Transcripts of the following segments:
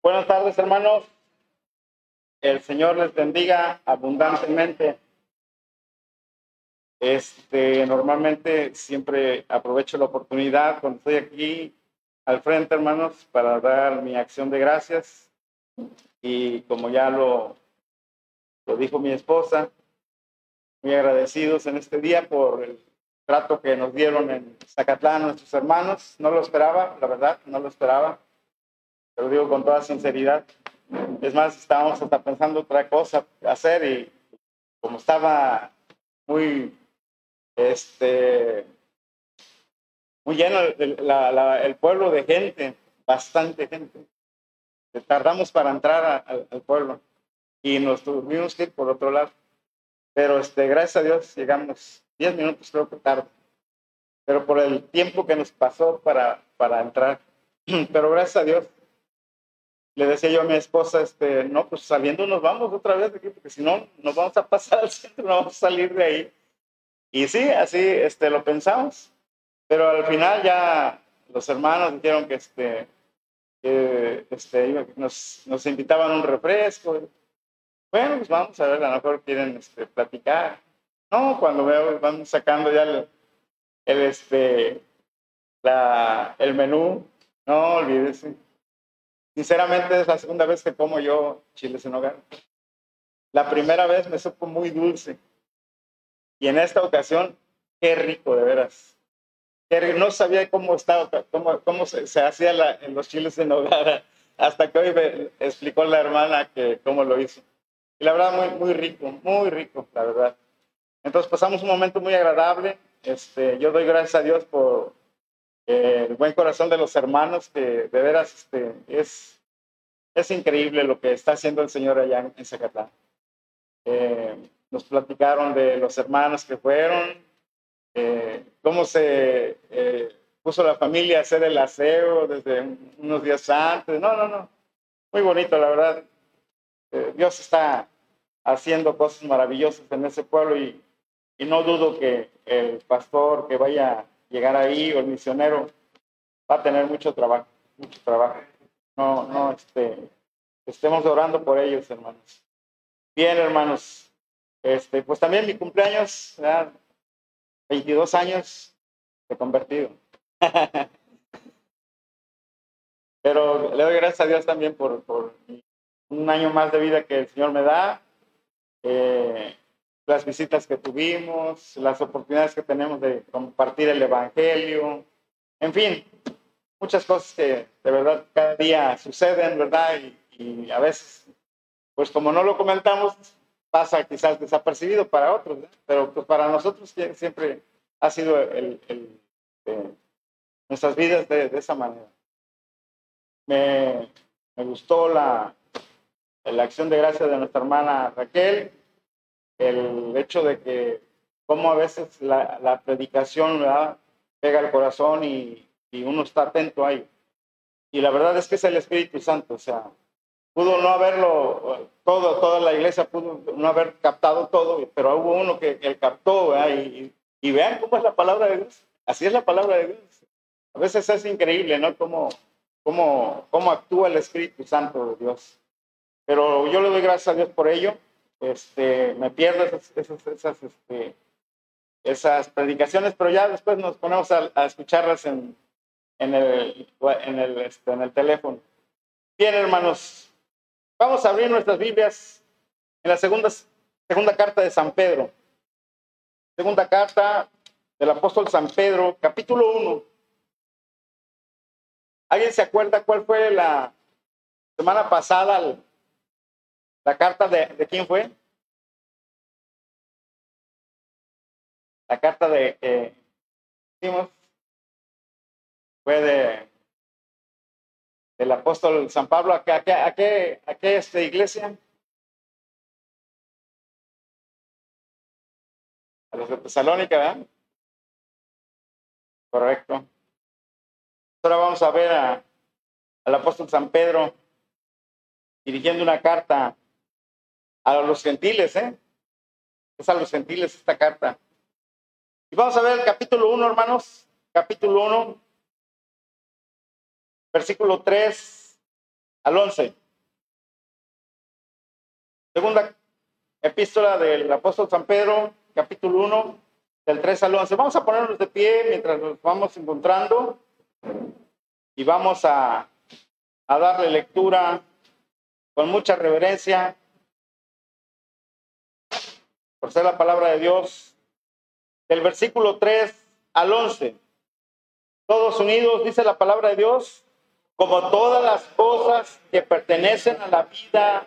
Buenas tardes, hermanos. El Señor les bendiga abundantemente. Este, normalmente siempre aprovecho la oportunidad cuando estoy aquí al frente, hermanos, para dar mi acción de gracias. Y como ya lo, lo dijo mi esposa, muy agradecidos en este día por el trato que nos dieron en Zacatlán nuestros hermanos. No lo esperaba, la verdad, no lo esperaba. Te lo digo con toda sinceridad. Es más, estábamos hasta pensando otra cosa hacer y como estaba muy, este, muy lleno el, el pueblo de gente, bastante gente. Tardamos para entrar al pueblo y nos tuvimos que ir por otro lado. Pero este, gracias a Dios llegamos 10 minutos, creo que tarde. Pero por el tiempo que nos pasó para, para entrar. Pero gracias a Dios, le decía yo a mi esposa, este, no, pues saliendo nos vamos otra vez de aquí, porque si no, nos vamos a pasar al centro, no vamos a salir de ahí. Y sí, así este, lo pensamos. Pero al final ya los hermanos dijeron que, este, que este, nos, nos invitaban un refresco. Bueno, pues vamos a ver, a lo mejor quieren este, platicar. No, cuando veo, van sacando ya el, este, la, el menú, no olvídese. Sinceramente es la segunda vez que como yo chiles en hogar. La primera vez me supo muy dulce. Y en esta ocasión, qué rico, de veras. No sabía cómo estaba, cómo, cómo se, hacía en los chiles en hogar, hasta que hoy me explicó la hermana que cómo lo hizo. Y la verdad, muy, muy rico, muy rico, la verdad. Entonces pasamos un momento muy agradable. Este, yo doy gracias a Dios por el buen corazón de los hermanos, que de veras este, es, es increíble lo que está haciendo el Señor allá en, Zacatán. Eh, nos platicaron de los hermanos que fueron, eh, cómo se puso la familia a hacer el aseo desde unos días antes. No, no, no. Muy bonito, la verdad. Eh, Dios está haciendo cosas maravillosas en ese pueblo y, y, no dudo que el pastor que vaya llegar ahí o el misionero va a tener mucho trabajo, mucho trabajo. No, no, este, estemos orando por ellos, hermanos. Bien, hermanos, este, pues también mi cumpleaños, 22 años de convertido. Pero le doy gracias a Dios también por, por un año más de vida que el Señor me da, eh, las visitas que tuvimos, las oportunidades que tenemos de compartir el Evangelio, en fin, muchas cosas que de verdad cada día suceden, ¿verdad? Y, a veces, pues como no lo comentamos, pasa quizás desapercibido para otros, pero pues para nosotros siempre ha sido el, eh, nuestras vidas de, esa manera. Me, me gustó la, la acción de gracia de nuestra hermana Raquel, el hecho de que como a veces la, la predicación pega al corazón y, y, uno está atento ahí. Y la verdad es que es el Espíritu Santo, o sea, pudo no haberlo, todo, toda la iglesia pudo no haber captado todo, pero hubo uno que, que captó, y, y, vean cómo es la palabra de Dios, así es la palabra de Dios. A veces es increíble, ¿no? Cómo, cómo, cómo actúa el Espíritu Santo de Dios. Pero yo le doy gracias a Dios por ello. Este, me pierdo esas, esas, este, esas predicaciones, pero ya después nos ponemos a, escucharlas en, en, el, en, el, este, en el teléfono. Bien, hermanos, vamos a abrir nuestras Biblias en la segunda, segunda carta de San Pedro. Segunda carta del apóstol San Pedro, capítulo 1. ¿Alguien se acuerda cuál fue la semana pasada ¿La carta de, quién fue? La carta de hicimos fue de del apóstol San Pablo. ¿A qué, a qué, a qué, iglesia? A los de Tesalónica, ¿verdad? Correcto. Ahora vamos a ver a, al apóstol San Pedro dirigiendo una carta a los gentiles, ¿eh? Es a los gentiles esta carta. Y vamos a ver el capítulo 1, hermanos. Capítulo 1, versículo 3 al 11. Segunda epístola del apóstol San Pedro, capítulo 1, del 3 al 11. Vamos a ponernos de pie mientras nos vamos encontrando y vamos a, a darle lectura con mucha reverencia por ser la palabra de Dios, del versículo 3 al 11. Todos unidos, dice la palabra de Dios, como todas las cosas que pertenecen a la vida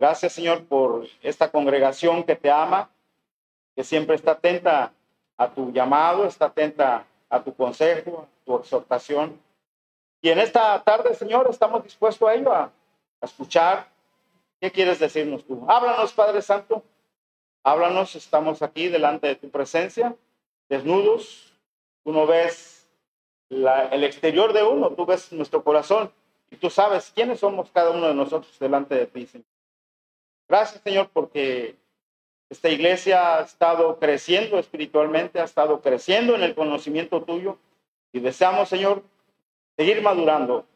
Gracias, Señor, por esta congregación que te ama, que siempre está atenta a tu llamado, está atenta a tu consejo, a tu exhortación. Y en esta tarde, Señor, estamos dispuestos a ello, a, escuchar. ¿Qué quieres decirnos tú? Háblanos, Padre Santo. Háblanos, estamos aquí delante de tu presencia, desnudos. Tú no ves el exterior de uno, tú ves nuestro corazón y tú sabes quiénes somos cada uno de nosotros delante de ti, Señor. Gracias, Señor, porque esta iglesia ha estado creciendo espiritualmente, ha estado creciendo en el conocimiento tuyo y deseamos, Señor, seguir madurando,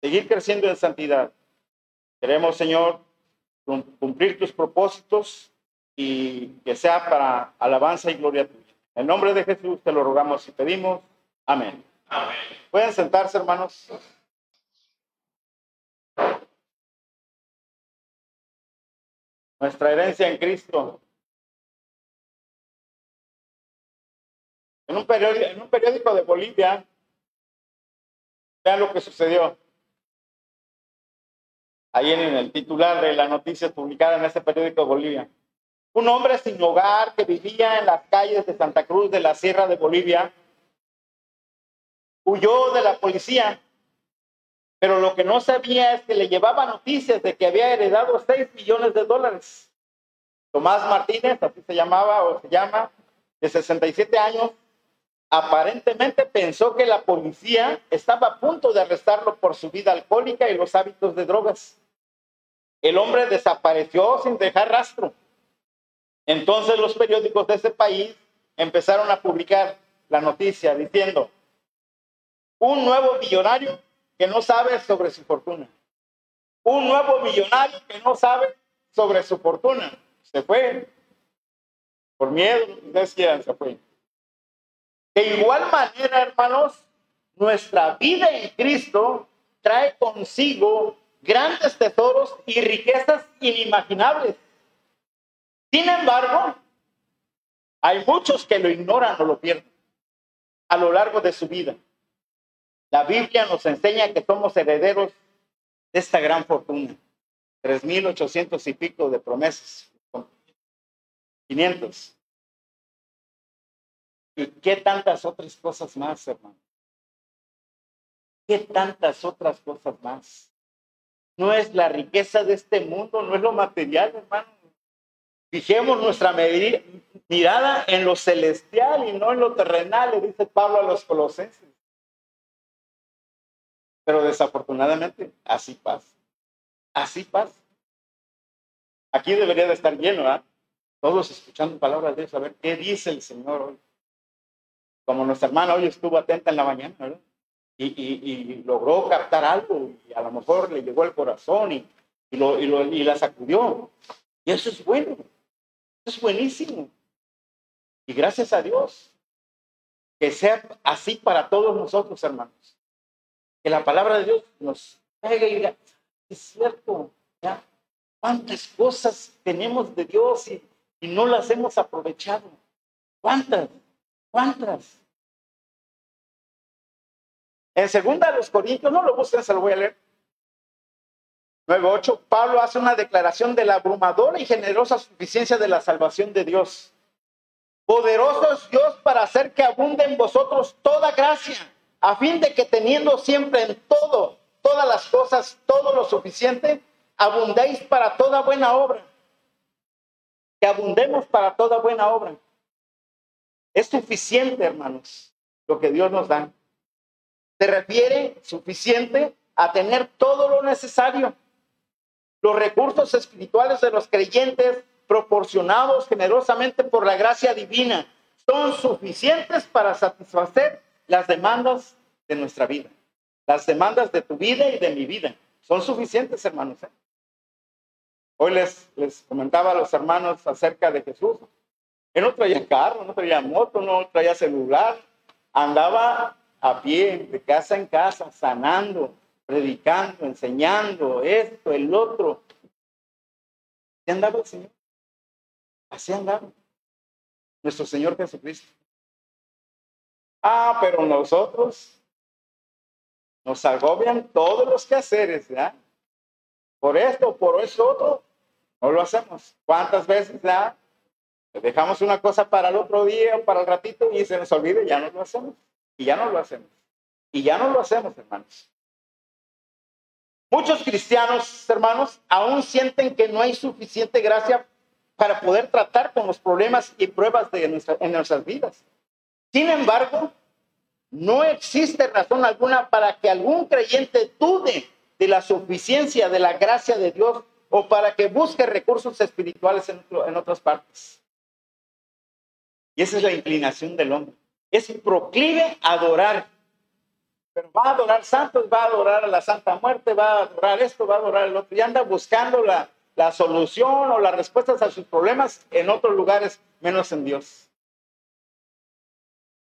seguir creciendo en santidad. Queremos, Señor, cumplir tus propósitos y que sea para alabanza y gloria tuya. En nombre de Jesús te lo rogamos y pedimos. Amén. Pueden sentarse, hermanos. Nuestra herencia en Cristo. En un, periódico, en un periódico de Bolivia, vean lo que sucedió. Ahí en el titular de la noticia publicada en ese periódico de Bolivia. Un hombre sin hogar que vivía en las calles de Santa Cruz de la Sierra de Bolivia huyó de la policía, pero lo que no sabía es que le llevaba noticias de que había heredado 6 millones de dólares. Tomás Martínez, así se llamaba o se llama, de 67 años, aparentemente pensó que la policía estaba a punto de arrestarlo por su vida alcohólica y los hábitos de drogas. El hombre desapareció sin dejar rastro. Entonces los periódicos de ese país empezaron a publicar la noticia diciendo, un nuevo millonario que no sabe sobre su fortuna. Un nuevo millonario que no sabe sobre su fortuna. Se fue. Por miedo, decían, se fue. De igual manera, hermanos, nuestra vida en Cristo trae consigo grandes tesoros y riquezas inimaginables. Sin embargo, hay muchos que lo ignoran o lo pierden a lo largo de su vida. La Biblia nos enseña que somos herederos de esta gran fortuna. Tres mil ochocientos y pico de promesas. 500. ¿Y qué tantas otras cosas más, hermano? ¿Qué tantas otras cosas más? No es la riqueza de este mundo, no es lo material, hermano. Fijemos nuestra mirada en lo celestial y no en lo terrenal, le dice Pablo a los colosenses. Pero desafortunadamente, así pasa. Así pasa. Aquí debería de estar lleno, ¿ah? Todos escuchando palabras de Dios, a ver qué dice el Señor hoy. Como nuestra hermana hoy estuvo atenta en la mañana, ¿verdad? Y, logró captar algo y a lo mejor le llegó al corazón y, lo, y la sacudió. Y eso es bueno, es buenísimo. Y gracias a Dios, que sea así para todos nosotros, hermanos. Que la palabra de Dios nos pegue y diga, es cierto, ¿ya? ¿Cuántas cosas tenemos de Dios y, y no las hemos aprovechado? ¿Cuántas? ¿Cuántas? En segunda de los Corintios, no lo busquen, se lo voy a leer. 9.8, Pablo hace una declaración de la abrumadora y generosa suficiencia de la salvación de Dios. Poderoso es Dios para hacer que abunde en vosotros toda gracia, a fin de que teniendo siempre en todo, todas las cosas, todo lo suficiente, abundéis para toda buena obra. Que abundemos para toda buena obra. Es suficiente, hermanos, lo que Dios nos da se refiere suficiente a tener todo lo necesario. Los recursos espirituales de los creyentes proporcionados generosamente por la gracia divina son suficientes para satisfacer las demandas de nuestra vida. Las demandas de tu vida y de mi vida son suficientes, hermanos. ¿eh? Hoy les, les comentaba a los hermanos acerca de Jesús. Él no traía carro, no traía moto, no traía celular. Andaba a pie, de casa en casa, sanando, predicando, enseñando, esto, el otro. Así andaba el Señor. Así andaba. Nuestro Señor Jesucristo. Ah, pero nosotros nos agobian todos los quehaceres, ¿ya? Por esto, por eso no lo hacemos. ¿Cuántas veces ya dejamos una cosa para el otro día o para el ratito y se nos olvida ya no lo hacemos? Y ya no lo hacemos. Y ya no lo hacemos, hermanos. Muchos cristianos, hermanos, aún sienten que no hay suficiente gracia para poder tratar con los problemas y pruebas de en nuestras vidas. Sin embargo, no existe razón alguna para que algún creyente dude de la suficiencia de la gracia de Dios o para que busque recursos espirituales en, otras partes. Y esa es la inclinación del hombre es proclive a adorar. Pero va a adorar santos, va a adorar a la Santa Muerte, va a adorar esto, va a adorar el otro. Y anda buscando la solución o las respuestas a sus problemas en otros lugares, menos en Dios.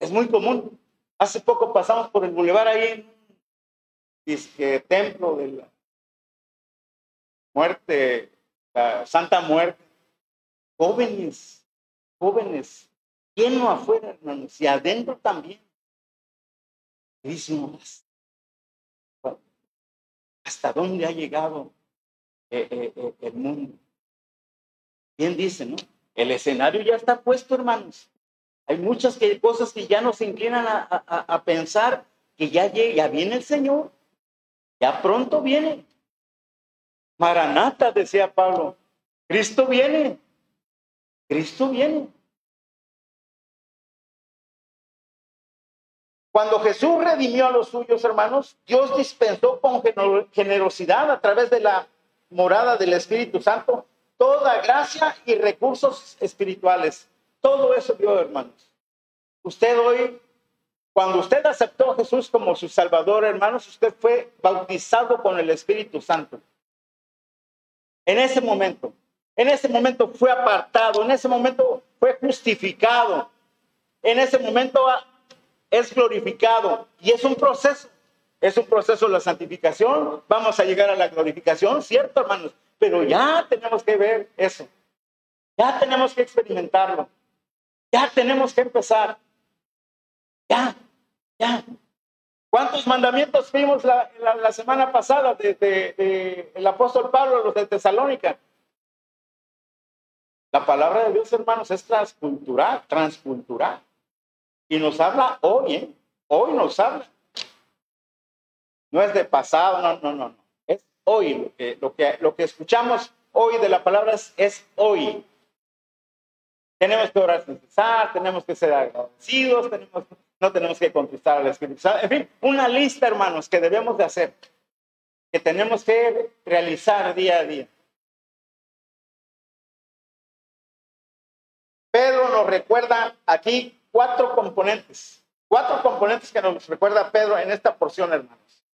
Es muy común. Hace poco pasamos por el bulevar ahí en templo de la muerte, la Santa Muerte. Jóvenes, jóvenes lleno afuera, hermanos, y adentro también. Y ¿hasta dónde ha llegado eh, eh, eh, el mundo? ¿Quién dice, no? El escenario ya está puesto, hermanos. Hay muchas cosas que ya nos inclinan a, pensar que ya, ya viene el Señor. Ya pronto viene. Maranata, decía Pablo. Cristo viene. Cristo viene. Cuando Jesús redimió a los suyos, hermanos, Dios dispensó con generosidad a través de la morada del Espíritu Santo toda gracia y recursos espirituales. Todo eso hermanos. Usted hoy, cuando usted aceptó a Jesús como su Salvador, hermanos, usted fue bautizado con el Espíritu Santo. En ese momento, en ese momento fue apartado, en ese momento fue justificado, en ese momento es glorificado y es un proceso. Es un proceso de la santificación. Vamos a llegar a la glorificación, ¿cierto, hermanos? Pero ya tenemos que ver eso. Ya tenemos que experimentarlo. Ya tenemos que empezar. Ya, ya. ¿Cuántos mandamientos vimos la, semana pasada del de, el apóstol Pablo los de Tesalónica? La palabra de Dios, hermanos, es transcultural, transcultural. Y nos habla hoy, ¿eh? Hoy nos habla. No es de pasado, no, no, no, no. Es hoy lo que, lo que, lo que escuchamos hoy de la palabra es, hoy. Tenemos que orar sin cesar, tenemos que ser agradecidos, tenemos, no tenemos que contestar al Espíritu Santo. En fin, una lista, hermanos, que debemos de hacer, que tenemos que realizar día a día. Pedro nos recuerda aquí cuatro componentes, cuatro componentes que nos recuerda Pedro en esta porción, hermanos.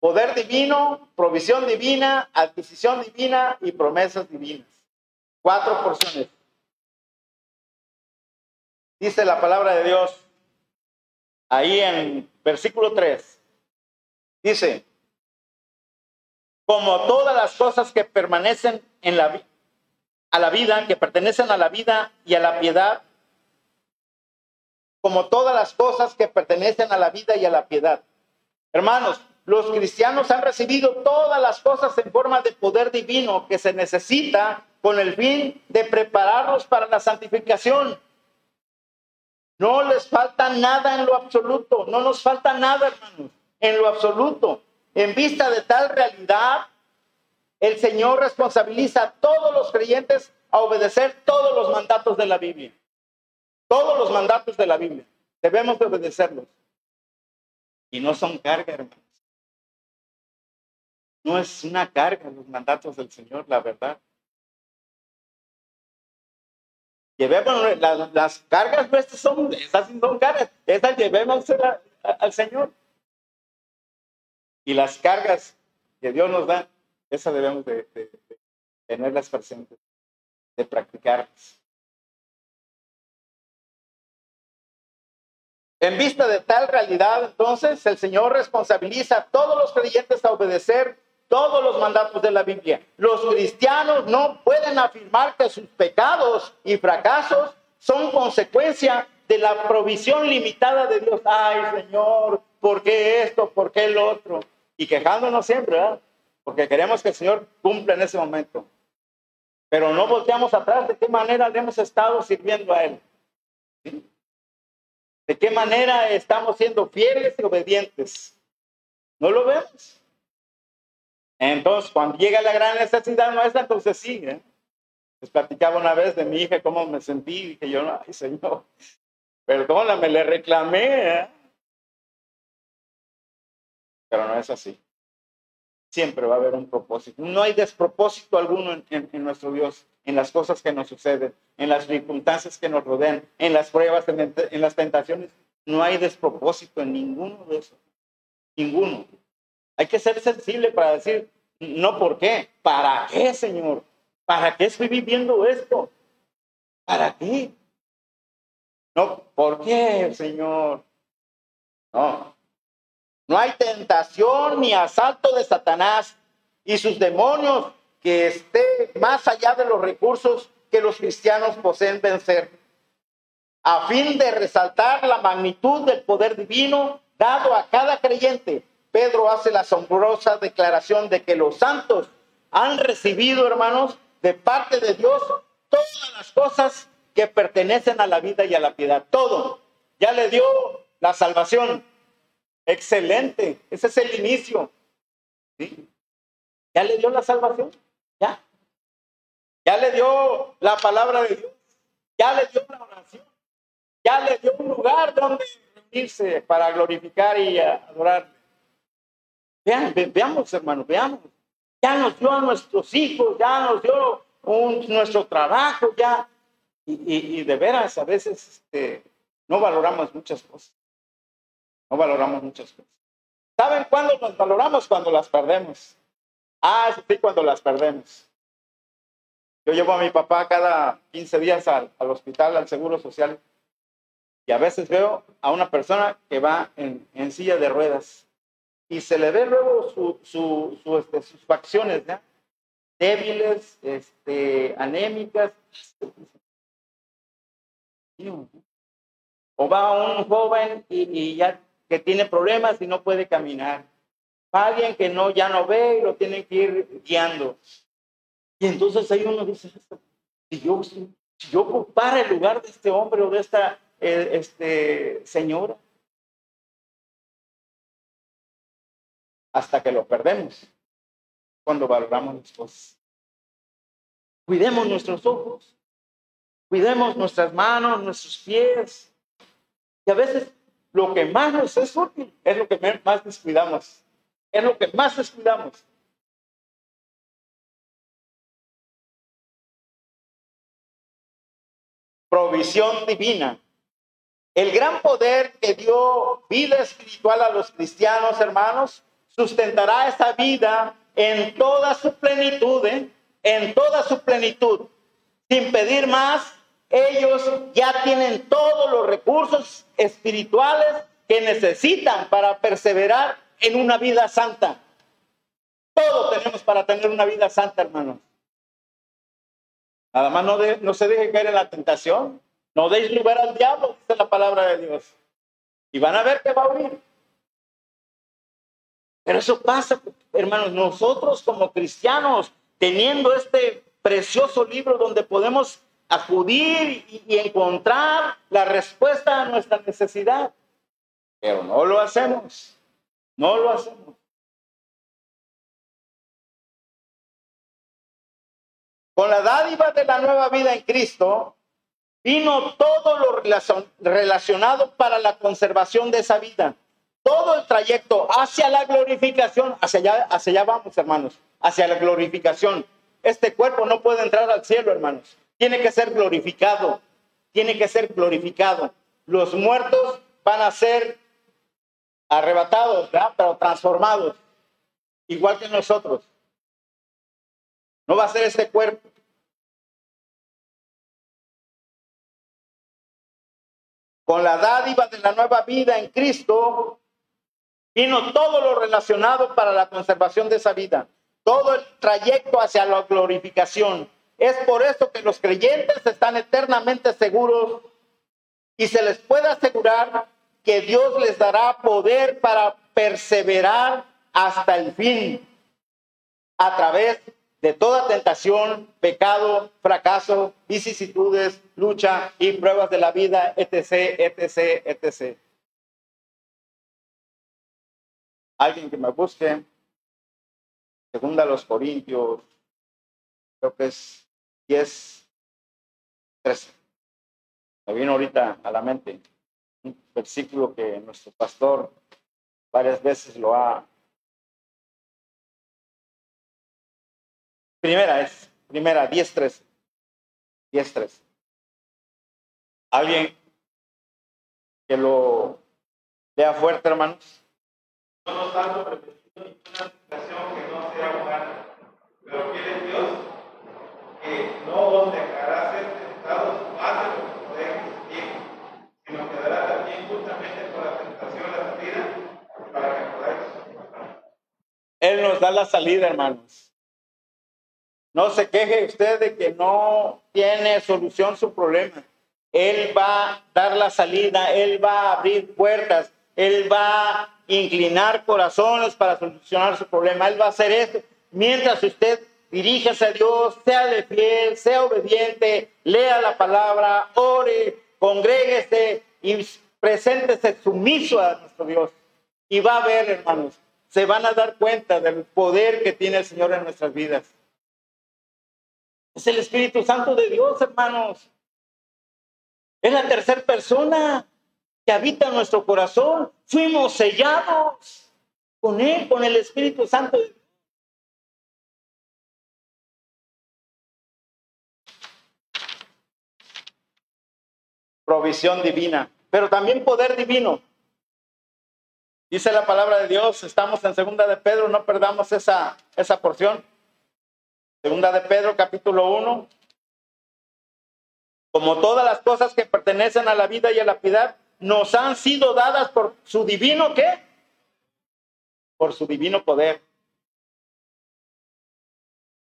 Poder divino, provisión divina, adquisición divina y promesas divinas. Cuatro porciones. Dice la palabra de Dios ahí en versículo 3. Dice, como todas las cosas que permanecen en la, a la vida, que pertenecen a la vida y a la piedad, como todas las cosas que pertenecen a la vida y a la piedad. Hermanos, los cristianos han recibido todas las cosas en forma de poder divino que se necesita con el fin de prepararlos para la santificación. No les falta nada en lo absoluto, no nos falta nada, hermanos, en lo absoluto. En vista de tal realidad, el Señor responsabiliza a todos los creyentes a obedecer todos los mandatos de la Biblia. Todos los mandatos de la Biblia. Debemos de obedecerlos. Y no son carga, hermanos. No es una carga los mandatos del Señor, la verdad. Llevemos las, cargas nuestras son, esas son cargas, esas llevemos al Señor. Y las cargas que Dios nos da, esas debemos de, de tenerlas presentes, de practicarlas. En vista de tal realidad, entonces, el Señor responsabiliza a todos los creyentes a obedecer todos los mandatos de la Biblia. Los cristianos no pueden afirmar que sus pecados y fracasos son consecuencia de la provisión limitada de Dios. Ay, Señor, ¿por qué esto? ¿Por qué el otro? Y quejándonos siempre, ¿verdad? Porque queremos que el Señor cumpla en ese momento. Pero no volteamos atrás de qué manera le hemos estado sirviendo a Él. ¿De qué manera estamos siendo fieles y obedientes? No lo vemos. Entonces, cuando llega la gran necesidad nuestra, entonces sí. ¿eh? Les platicaba una vez de mi hija cómo me sentí, que yo, ay Señor, perdóname, le reclamé. ¿eh? Pero no es así. Siempre va a haber un propósito. No hay despropósito alguno en, nuestro Dios, en las cosas que nos suceden, en las circunstancias que nos rodean, en las pruebas, en, en las tentaciones. No hay despropósito en ninguno de esos. Ninguno. Hay que ser sensible para decir, no por qué, ¿para qué, Señor? ¿Para qué estoy viviendo esto? ¿Para qué? No, ¿por qué, Señor? No. No hay tentación ni asalto de Satanás y sus demonios que esté más allá de los recursos que los cristianos poseen vencer. A fin de resaltar la magnitud del poder divino dado a cada creyente, Pedro hace la asombrosa declaración de que los santos han recibido, hermanos, de parte de Dios todas las cosas que pertenecen a la vida y a la piedad. Todo. Ya le dio la salvación. Excelente. Ese es el inicio. ¿Sí? Ya le dio la salvación. Ya. Ya le dio la palabra de Dios. Ya le dio la oración. Ya le dio un lugar donde reunirse para glorificar y adorar. Veamos, hermanos, veamos. Ya nos dio a nuestros hijos, ya nos dio nuestro trabajo, ya. Y, de veras, a veces este, no valoramos muchas cosas. No valoramos muchas cosas. ¿Saben cuándo nos valoramos? Cuando las perdemos. Ah, sí, cuando las perdemos. Yo llevo a mi papá cada 15 días al, hospital, al Seguro Social, y a veces veo a una persona que va en silla de ruedas y se le ve luego su, su, este, sus facciones, ¿ya? débiles, este, anémicas. O va un joven y, ya que tiene problemas y no puede caminar. Alguien que no, ya no ve y lo tiene que ir guiando. Y entonces ahí uno dice, si yo, si yo ocupara el lugar de este hombre o de esta eh, este, señora. Hasta que lo perdemos, cuando valoramos las cosas. Cuidemos nuestros ojos, cuidemos nuestras manos, nuestros pies. Y a veces lo que más nos es útil es lo que más descuidamos. Es lo que más descuidamos. Provisión divina. El gran poder que dio vida espiritual a los cristianos, hermanos, sustentará esa vida en toda su plenitud, ¿eh? en toda su plenitud. Sin pedir más, ellos ya tienen todos los recursos espirituales que necesitan para perseverar en una vida santa. Todo tenemos para tener una vida santa, hermanos. Nada más no, se deje caer en la tentación. No deis lugar al diablo, dice la palabra de Dios. Y van a ver que va a huir. Pero eso pasa, hermanos, nosotros como cristianos, teniendo este precioso libro donde podemos acudir y, encontrar la respuesta a nuestra necesidad. Pero no lo hacemos, no lo hacemos. Con la dádiva de la nueva vida en Cristo, vino todo lo relacionado para la conservación de esa vida. Todo el trayecto hacia la glorificación, hacia allá, hacia allá vamos, hermanos, hacia la glorificación. Este cuerpo no puede entrar al cielo, hermanos. Tiene que ser glorificado. Tiene que ser glorificado. Los muertos van a ser arrebatados, ¿verdad? pero transformados, igual que nosotros. No va a ser este cuerpo. Con la dádiva de la nueva vida en Cristo, vino todo lo relacionado para la conservación de esa vida, todo el trayecto hacia la glorificación. Es por eso que los creyentes están eternamente seguros y se les puede asegurar que Dios les dará poder para perseverar hasta el fin a través de toda tentación, pecado, fracaso, vicisitudes, lucha y pruebas de la vida, etc., etc., etc. Alguien que me busque, segunda a los Corintios, creo que es 10, 13. Me vino ahorita a la mente un versículo que nuestro pastor varias veces lo ha Primera es, primera, 10-3. 10-3. ¿Alguien que lo vea fuerte, hermanos? No nos salgo repetido ninguna situación que no sea humana, pero quiere Dios que no os dejará ser tentados más de lo que podéis resistir, sino que dará también justamente por la tentación la salida para que podáis. Él nos da la salida, hermanos. No se queje usted de que no tiene solución su problema. Él va a dar la salida, Él va a abrir puertas, Él va a inclinar corazones para solucionar su problema. Él va a hacer esto mientras usted diríjase a Dios, sea de fiel, sea obediente, lea la palabra, ore, congréguese y preséntese sumiso a nuestro Dios. Y va a ver, hermanos, se van a dar cuenta del poder que tiene el Señor en nuestras vidas. Es el Espíritu Santo de Dios, hermanos. Es la tercera persona que habita en nuestro corazón. Fuimos sellados con Él, con el Espíritu Santo. Provisión divina, pero también poder divino. Dice la palabra de Dios, estamos en segunda de Pedro, no perdamos esa, esa porción. Segunda de Pedro, capítulo 1. Como todas las cosas que pertenecen a la vida y a la piedad, nos han sido dadas por su divino qué? Por su divino poder.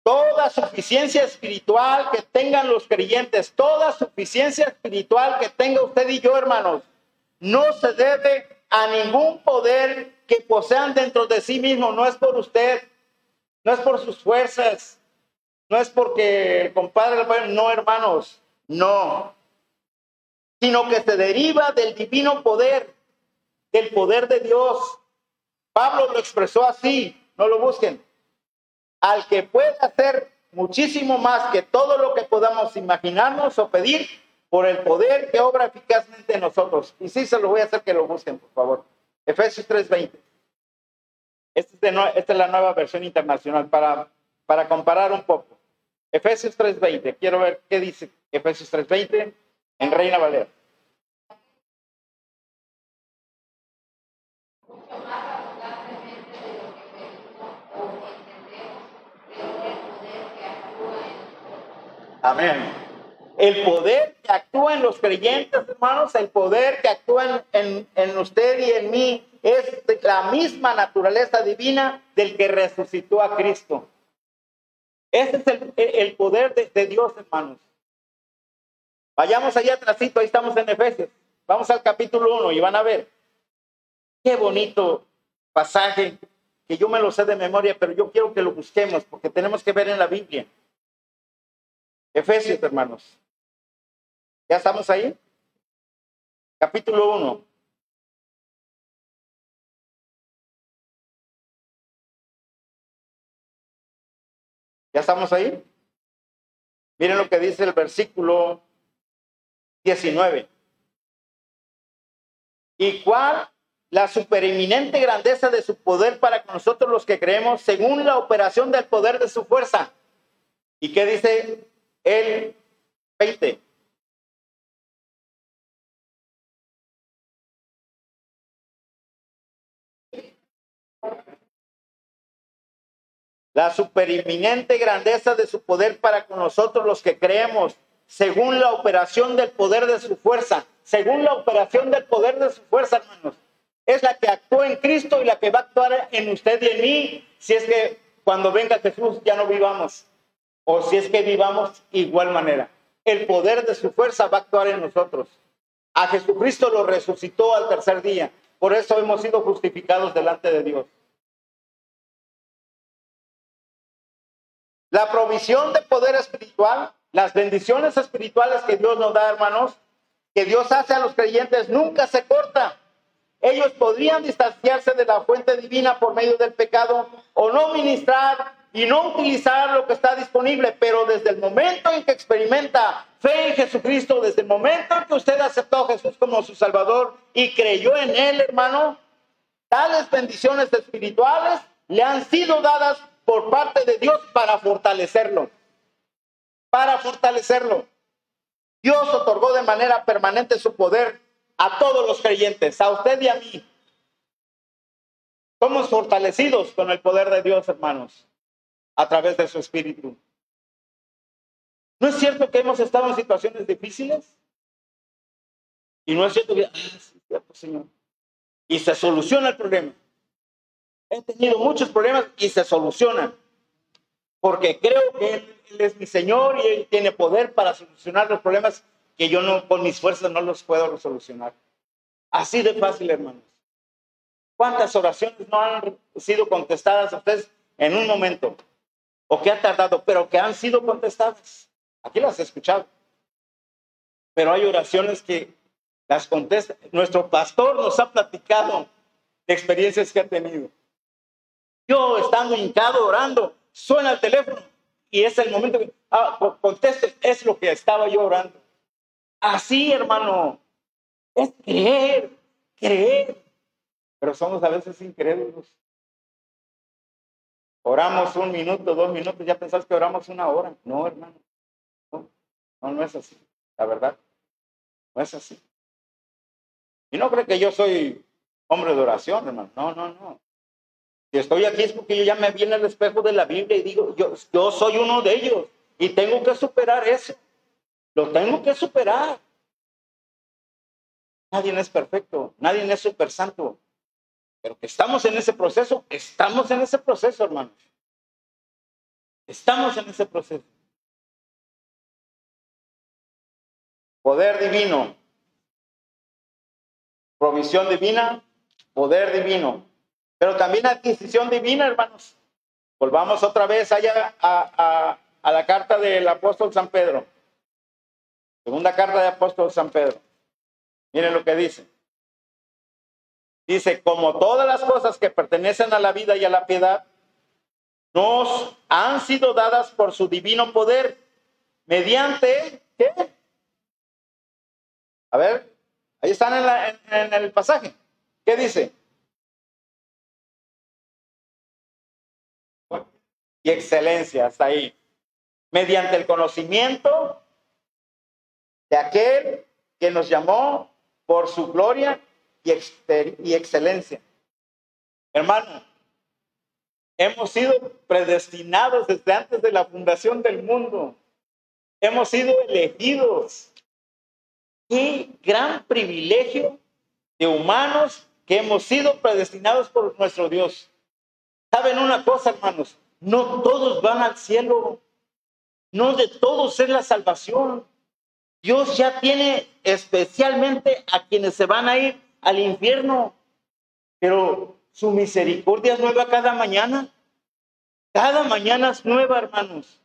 Toda suficiencia espiritual que tengan los creyentes, toda suficiencia espiritual que tenga usted y yo, hermanos, no se debe a ningún poder que posean dentro de sí mismo, no es por usted, no es por sus fuerzas, no es porque compadre, no hermanos, no. Sino que se deriva del divino poder, del poder de Dios. Pablo lo expresó así, no lo busquen. Al que puede hacer muchísimo más que todo lo que podamos imaginarnos o pedir por el poder que obra eficazmente en nosotros. Y sí, se lo voy a hacer que lo busquen, por favor. Efesios 3:20. Esta es, esta es la nueva versión internacional para, para comparar un poco. Efesios 3:20. Quiero ver qué dice Efesios 3:20 en Reina Valera. Amén. El poder que actúa en los creyentes, hermanos, el poder que actúa en, en, usted y en mí es la misma naturaleza divina del que resucitó a Cristo. Ese es el, el poder de, de, Dios, hermanos. Vayamos allá atrásito, ahí estamos en Efesios. Vamos al capítulo 1 y van a ver. Qué bonito pasaje, que yo me lo sé de memoria, pero yo quiero que lo busquemos porque tenemos que ver en la Biblia. Efesios, hermanos. ¿Ya estamos ahí? Capítulo 1. ¿Ya estamos ahí? Miren lo que dice el versículo 19. ¿Y cuál la supereminente grandeza de su poder para con nosotros los que creemos según la operación del poder de su fuerza? ¿Y qué dice el 20. La superinminente grandeza de su poder para con nosotros los que creemos, según la operación del poder de su fuerza, según la operación del poder de su fuerza, hermanos. Es la que actúa en Cristo y la que va a actuar en usted y en mí, si es que cuando venga Jesús ya no vivamos o si es que vivamos igual manera. El poder de su fuerza va a actuar en nosotros. A Jesucristo lo resucitó al tercer día. Por eso hemos sido justificados delante de Dios. La provisión de poder espiritual, las bendiciones espirituales que Dios nos da, hermanos, que Dios hace a los creyentes, nunca se corta. Ellos podrían distanciarse de la fuente divina por medio del pecado o no ministrar y no utilizar lo que está disponible, pero desde el momento en que experimenta fe en Jesucristo, desde el momento en que usted aceptó a Jesús como su Salvador y creyó en Él, hermano, tales bendiciones espirituales le han sido dadas por parte de Dios para fortalecerlo, para fortalecerlo. Dios otorgó de manera permanente su poder a todos los creyentes, a usted y a mí. Somos fortalecidos con el poder de Dios, hermanos a través de su espíritu. ¿No es cierto que hemos estado en situaciones difíciles? Y no es cierto que, ah, Señor. Y se soluciona el problema. He tenido muchos problemas y se solucionan. Porque creo que él, es mi Señor y Él tiene poder para solucionar los problemas que yo no, con mis fuerzas no los puedo solucionar. Así de fácil, hermanos. ¿Cuántas oraciones no han sido contestadas a ustedes en un momento? o que ha tardado, pero que han sido contestadas. Aquí las he escuchado. Pero hay oraciones que las contesta. Nuestro pastor nos ha platicado de experiencias que ha tenido. Yo estando hincado orando, suena el teléfono y es el momento que ah, es lo que estaba yo orando. Así, hermano, es creer, creer. Pero somos a veces incrédulos. Oramos un minuto, dos minutos, ya pensás que oramos una hora. No, hermano. No, no, es así. La verdad. No es así. Y no creo que yo soy hombre de oración, hermano. No, no, no. Si estoy aquí es porque yo ya me viene el espejo de la Biblia y digo, yo, yo soy uno de ellos y tengo que superar eso. Lo tengo que superar. Nadie es perfecto, nadie es super santo. Pero que estamos en ese proceso, estamos en ese proceso, hermanos. Estamos en ese proceso. Poder divino, provisión divina, poder divino, pero también adquisición divina, hermanos. Volvamos otra vez allá a, la carta del apóstol San Pedro. Segunda carta del apóstol San Pedro. Miren lo que dice. Dice, como todas las cosas que pertenecen a la vida y a la piedad, nos han sido dadas por su divino poder, mediante, ¿qué? A ver, ahí están en, el pasaje. ¿Qué dice? Y excelencia, hasta ahí. Mediante el conocimiento de aquel que nos llamó por su gloria y, excelencia. Hermano, hemos sido predestinados desde antes de la fundación del mundo. Hemos sido elegidos. Qué gran privilegio de humanos que hemos sido predestinados por nuestro Dios. ¿Saben una cosa, hermanos? No todos van al cielo. No de todos es la salvación. Dios ya tiene especialmente a quienes se van a ir al infierno, pero su misericordia es nueva cada mañana. Cada mañana es nueva, hermanos.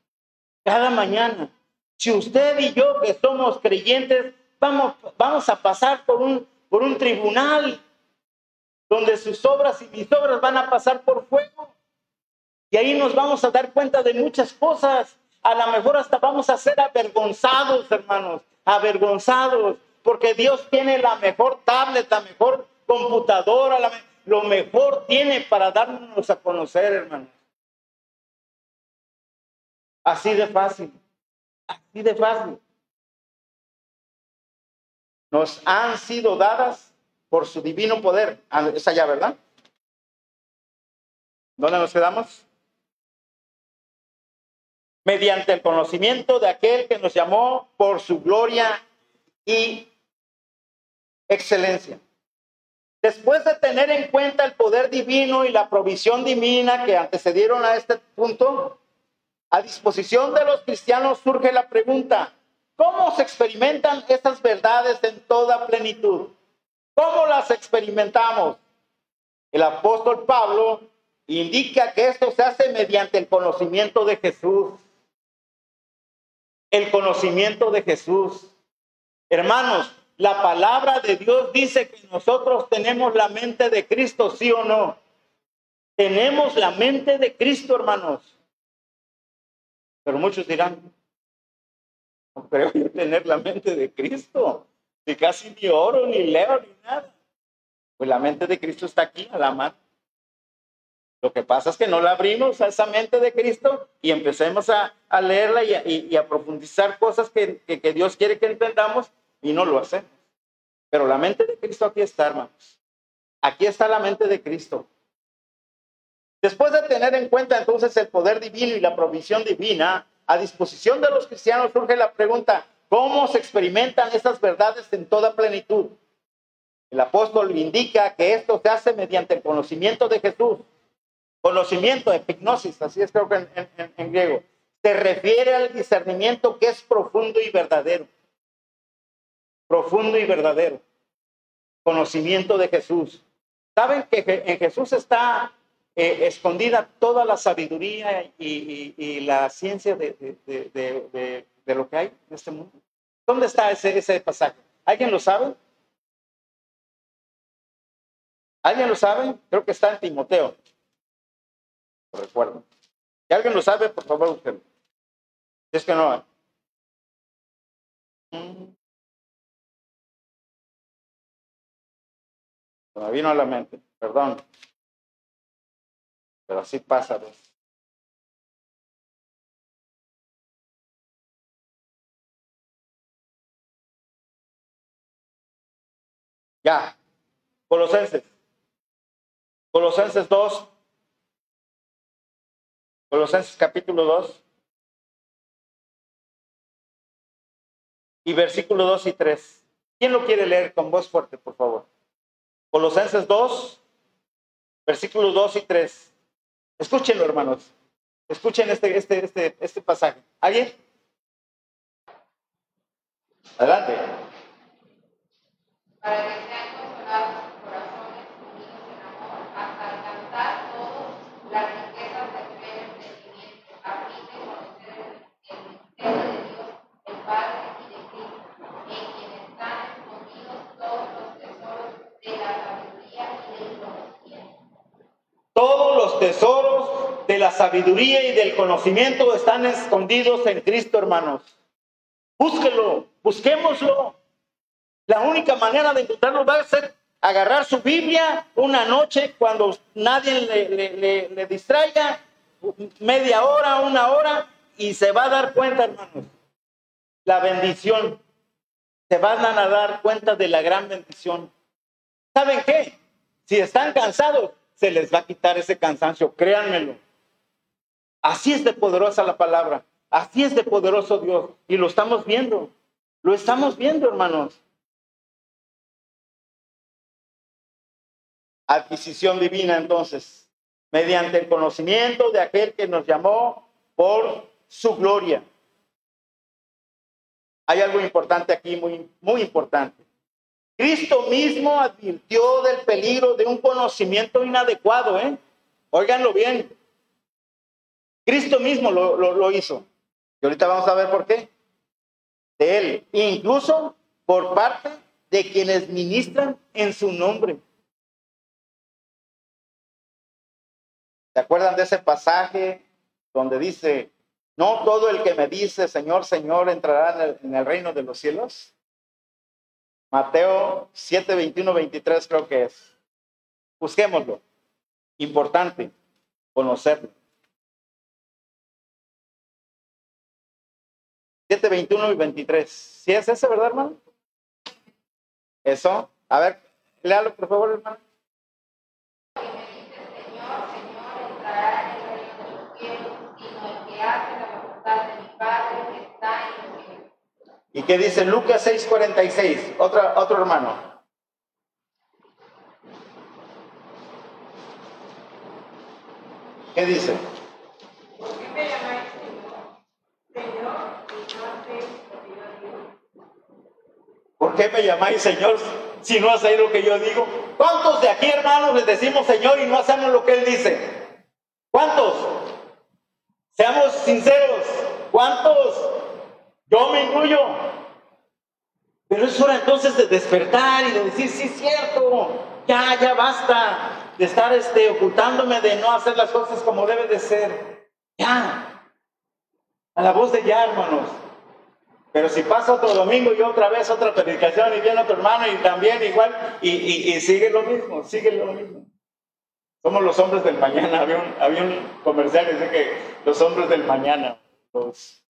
Cada mañana. Si usted y yo que somos creyentes, vamos, vamos a pasar por un, por un tribunal donde sus obras y mis obras van a pasar por fuego. Y ahí nos vamos a dar cuenta de muchas cosas. A lo mejor hasta vamos a ser avergonzados, hermanos, avergonzados porque Dios tiene la mejor tablet, la mejor computadora, lo mejor tiene para darnos a conocer, hermanos. Así de fácil, así de fácil. Nos han sido dadas por su divino poder. Ah, es allá, ¿verdad? ¿Dónde nos quedamos? Mediante el conocimiento de aquel que nos llamó por su gloria y excelencia. Después de tener en cuenta el poder divino y la provisión divina que antecedieron a este punto, a disposición de los cristianos surge la pregunta, ¿cómo se experimentan estas verdades en toda plenitud? ¿Cómo las experimentamos? El apóstol Pablo indica que esto se hace mediante el conocimiento de Jesús. El conocimiento de Jesús. Hermanos, la palabra de Dios dice que nosotros tenemos la mente de Cristo, sí o no. Tenemos la mente de Cristo, hermanos. Pero muchos dirán, no creo tener la mente de Cristo. Si casi ni oro, ni leo, ni nada. Pues la mente de Cristo está aquí, a la mano. Lo que pasa es que no la abrimos a esa mente de Cristo y empecemos a, leerla y a, profundizar cosas que, que Dios quiere que entendamos y no lo hacemos. Pero la mente de Cristo aquí está, hermanos. Aquí está la mente de Cristo. Después de tener en cuenta entonces el poder divino y la provisión divina a disposición de los cristianos, surge la pregunta, ¿cómo se experimentan estas verdades en toda plenitud? El apóstol indica que esto se hace mediante el conocimiento de Jesús. Conocimiento, epignosis, así es creo que en, griego. Se refiere al discernimiento que es profundo y verdadero profundo y verdadero. Conocimiento de Jesús. ¿Saben que en Jesús está eh, escondida toda la sabiduría y, la ciencia de, lo que hay en este mundo? ¿Dónde está ese, ese pasaje? ¿Alguien lo sabe? ¿Alguien lo sabe? Creo que está en Timoteo. Recuerdo. Si alguien lo sabe, por favor, usted. Es que no. me vino a la mente, perdón. Pero así pasa. Ya, Colosenses. Colosenses 2. Colosenses capítulo 2. Y versículo 2 y 3. ¿Quién lo quiere leer con voz fuerte, por favor? Colosenses 2, versículos 2 y 3. Escúchenlo, hermanos. Escuchen este, este, este, este pasaje. ¿Alguien? Adelante. Para que sean consolados sus corazones unidos en amor, hasta alcanzar todos las riquezas del pleno entendimiento, a fin de conocer el misterio de Dios, el Padre y de Cristo, en quien están escondidos todos sabiduría y del conocimiento están escondidos en Cristo, hermanos. Búsquelo, busquémoslo. La única manera de encontrarlo va a ser agarrar su Biblia una noche cuando nadie le, le distraiga, media hora, una hora, y se va a dar cuenta, hermanos, la bendición. Se van a dar cuenta de la gran bendición. ¿Saben qué? Si están cansados, se les va a quitar ese cansancio, créanmelo. Así es de poderosa la palabra, así es de poderoso Dios. Y lo estamos viendo, lo estamos viendo, hermanos. Adquisición divina, entonces, mediante el conocimiento de aquel que nos llamó por su gloria. Hay algo importante aquí, muy, muy importante. Cristo mismo advirtió del peligro de un conocimiento inadecuado, ¿eh? Óiganlo bien. Cristo mismo lo, lo, hizo. Y ahorita vamos a ver por qué. De él, incluso por parte de quienes ministran en su nombre. ¿Se acuerdan de ese pasaje donde dice, no todo el que me dice, Señor, Señor, entrará en el, reino de los cielos? Mateo 7, 21, 23 creo que es. Busquémoslo. Importante conocerlo. 7, 21 y 23. ¿Sí es ese, verdad, hermano? Eso. A ver, léalo, por favor, hermano. ¿Y qué dice Lucas 6:46? Otra, otro hermano. ¿Qué dice? ¿Por qué llamáis Señor si no hacéis lo que yo digo? ¿Cuántos de aquí, hermanos, les decimos Señor y no hacemos lo que Él dice? ¿Cuántos? Seamos sinceros. ¿Cuántos? Yo me incluyo. Pero es hora entonces de despertar y de decir, sí, es cierto, ya, ya basta de estar este, ocultándome, de no hacer las cosas como debe de ser. Ya. A la voz de ya, hermanos. Pero si pasa otro domingo y otra vez otra predicación y viene otro hermano y también igual, y, sigue lo mismo, sigue lo mismo. Somos los hombres del mañana. Había un, había comercial que dice que los hombres del mañana, los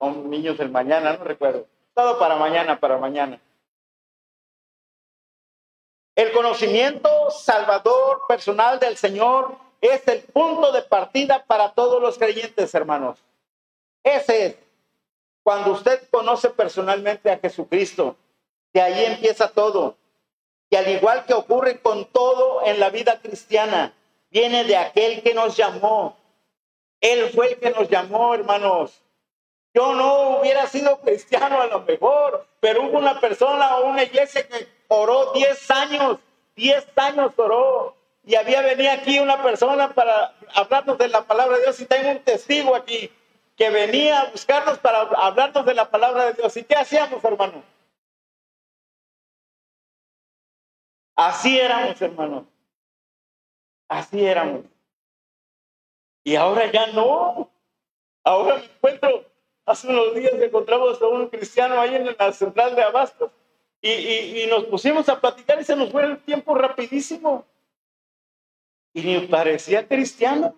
niños del mañana, no recuerdo. Todo para mañana, para mañana. El conocimiento salvador personal del Señor es el punto de partida para todos los creyentes, hermanos. Ese es cuando usted conoce personalmente a Jesucristo, de ahí empieza todo. Y al igual que ocurre con todo en la vida cristiana, viene de aquel que nos llamó. Él fue el que nos llamó, hermanos. Yo no hubiera sido cristiano a lo mejor, pero hubo una persona o una iglesia que oró 10 años, 10 años oró. Y había venido aquí una persona para hablarnos de la palabra de Dios y tengo un testigo aquí que venía a buscarnos para hablarnos de la palabra de Dios. ¿Y qué hacíamos, hermano? Así éramos, hermano. Así éramos. Y ahora ya no. Ahora me encuentro, hace unos días encontramos a un cristiano ahí en la central de Abastos y, y, y nos pusimos a platicar y se nos fue el tiempo rapidísimo. Y ni parecía cristiano.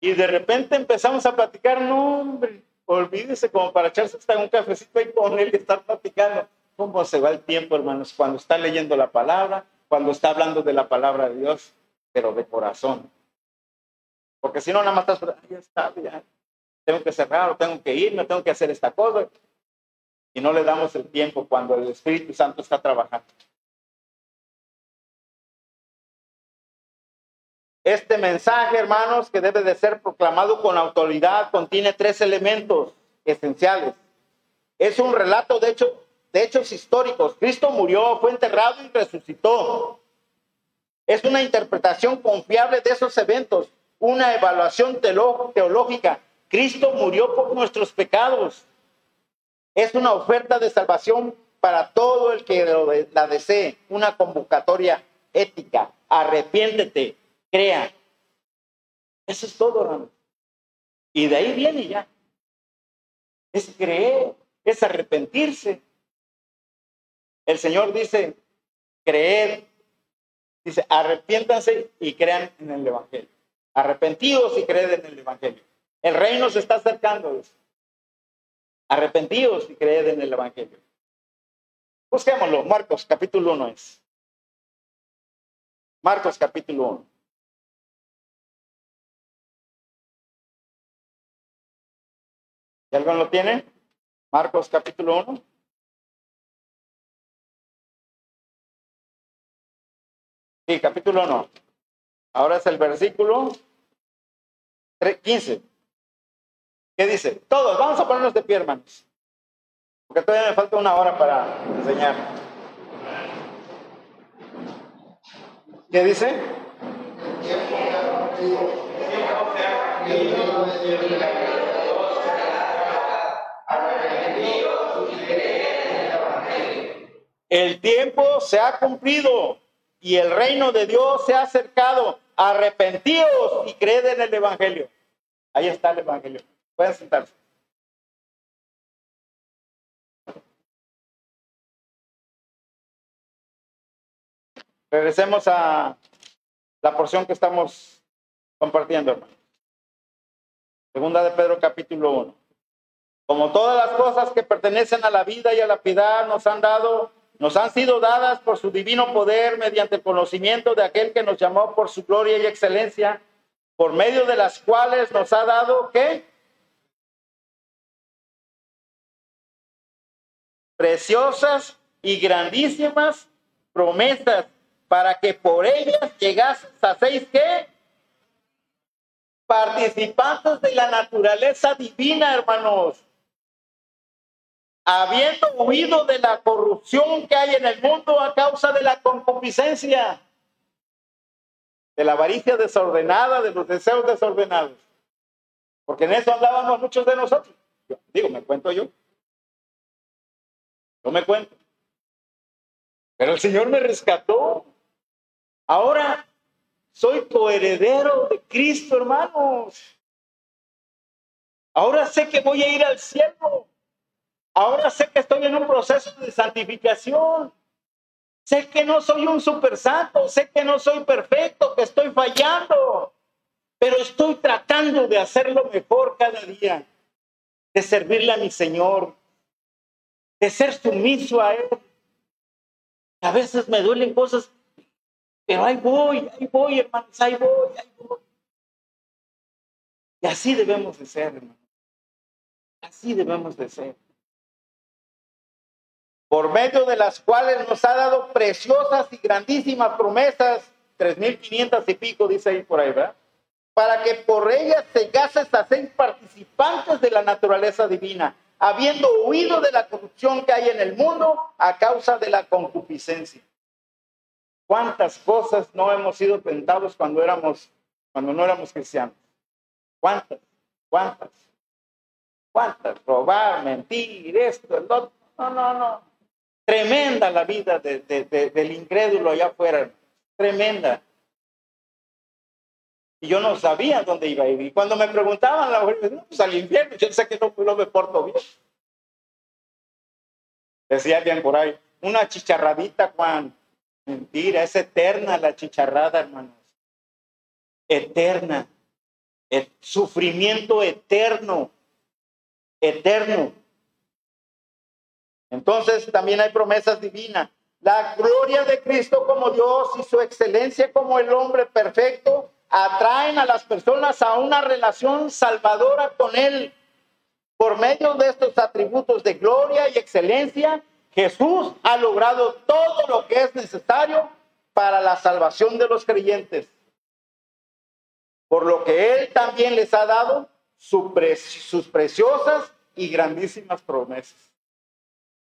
Y de repente empezamos a platicar, no, hombre, olvídese como para echarse hasta un cafecito ahí con él y estar platicando. ¿Cómo se va el tiempo, hermanos? Cuando está leyendo la palabra, cuando está hablando de la palabra de Dios, pero de corazón. Porque si no, nada más ya está, ya. Tengo que cerrar, o tengo que irme, tengo que hacer esta cosa. Y no le damos el tiempo cuando el Espíritu Santo está trabajando. Este mensaje, hermanos, que debe de ser proclamado con autoridad, contiene tres elementos esenciales. Es un relato de, hecho, de hechos históricos. Cristo murió, fue enterrado y resucitó. Es una interpretación confiable de esos eventos, una evaluación teológica. Cristo murió por nuestros pecados. Es una oferta de salvación para todo el que la desee, una convocatoria ética. Arrepiéntete, crea. Eso es todo, hermano. Y de ahí viene ya. Es creer, es arrepentirse. El Señor dice, creed. Dice, arrepiéntanse y crean en el Evangelio. Arrepentidos y creed en el Evangelio. El reino se está acercando. Arrepentidos y creed en el Evangelio. Busquémoslo. Marcos capítulo 1 es. Marcos capítulo 1. ¿Y alguien lo tiene? Marcos capítulo 1. Sí, capítulo 1. Ahora es el versículo 15. ¿Qué dice? Todos, vamos a ponernos de pie, hermanos. Porque todavía me falta una hora para enseñar. ¿Qué dice? El tiempo se ha cumplido y el reino de Dios se ha acercado. Arrepentíos y creed en el Evangelio. Ahí está el Evangelio. Pueden sentarse. Regresemos a la porción que estamos compartiendo, hermano. Segunda de Pedro capítulo 1. Como todas las cosas que pertenecen a la vida y a la piedad nos han dado, nos han sido dadas por su divino poder mediante el conocimiento de aquel que nos llamó por su gloria y excelencia, por medio de las cuales nos ha dado, ¿qué? Preciosas y grandísimas promesas para que por ellas llegases a seis qué? Participantes de la naturaleza divina, hermanos. Habiendo huido de la corrupción que hay en el mundo a causa de la concupiscencia, de la avaricia desordenada, de los deseos desordenados. Porque en eso hablábamos muchos de nosotros. digo, me cuento yo. Yo me cuento. Pero el Señor me rescató. Ahora soy coheredero de Cristo, hermanos. Ahora sé que voy a ir al cielo. Ahora sé que estoy en un proceso de santificación. Sé que no soy un super santo, sé que no soy perfecto, que estoy fallando, pero estoy tratando de hacerlo mejor cada día, de servirle a mi Señor, de ser sumiso a Él. A veces me duelen cosas pero ahí voy, ahí voy, hermanos, ahí voy, ahí voy. Y así debemos de ser. Así debemos de ser. Por medio de las cuales nos ha dado preciosas y grandísimas promesas, 3.500 y pico, dice ahí por ahí, ¿verdad? Para que por ellas gases a seis participantes de la naturaleza divina, habiendo huido de la corrupción que hay en el mundo a causa de la concupiscencia. ¿Cuántas cosas no hemos sido tentados cuando éramos, cuando no éramos cristianos? ¿Cuántas? ¿Cuántas? ¿Cuántas? Robar, mentir, esto, el otro. No, no, no. Tremenda la vida del incrédulo allá afuera. Tremenda. Y yo no sabía dónde iba a ir. Y cuando me preguntaban, no, pues al infierno, yo sé que no, no me porto bien. Decía alguien por ahí, una chicharradita, Juan, Mentira, es eterna la chicharrada, hermanos. Eterna. El sufrimiento eterno. Eterno. Entonces también hay promesas divinas. La gloria de Cristo como Dios y su excelencia como el hombre perfecto atraen a las personas a una relación salvadora con Él. Por medio de estos atributos de gloria y excelencia, Jesús ha logrado todo lo que es necesario para la salvación de los creyentes. Por lo que Él también les ha dado sus preciosas y grandísimas promesas.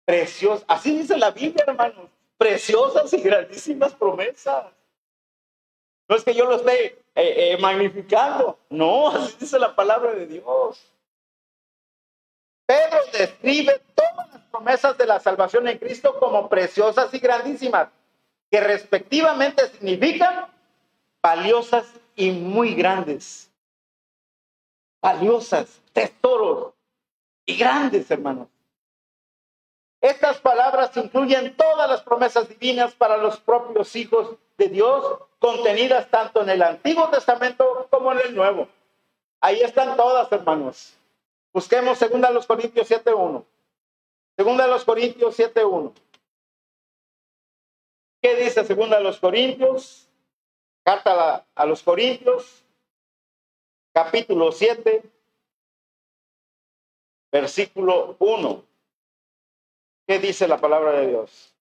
Preciosas, así dice la Biblia, hermanos. Preciosas y grandísimas promesas. No es que yo lo esté eh, eh, magnificando. No, así dice la palabra de Dios. Pedro describe todas las promesas de la salvación en Cristo como preciosas y grandísimas, que respectivamente significan valiosas y muy grandes. valiosas, tesoros y grandes, hermanos. Estas palabras incluyen todas las promesas divinas para los propios hijos de Dios, contenidas tanto en el Antiguo Testamento como en el Nuevo. Ahí están todas, hermanos. Busquemos segunda los Corintios 7.1. Segunda los Corintios 7.1. ¿Qué dice segunda los Corintios? Carta a, los Corintios, capítulo 7, versículo 1. ¿Qué dice la palabra de Dios?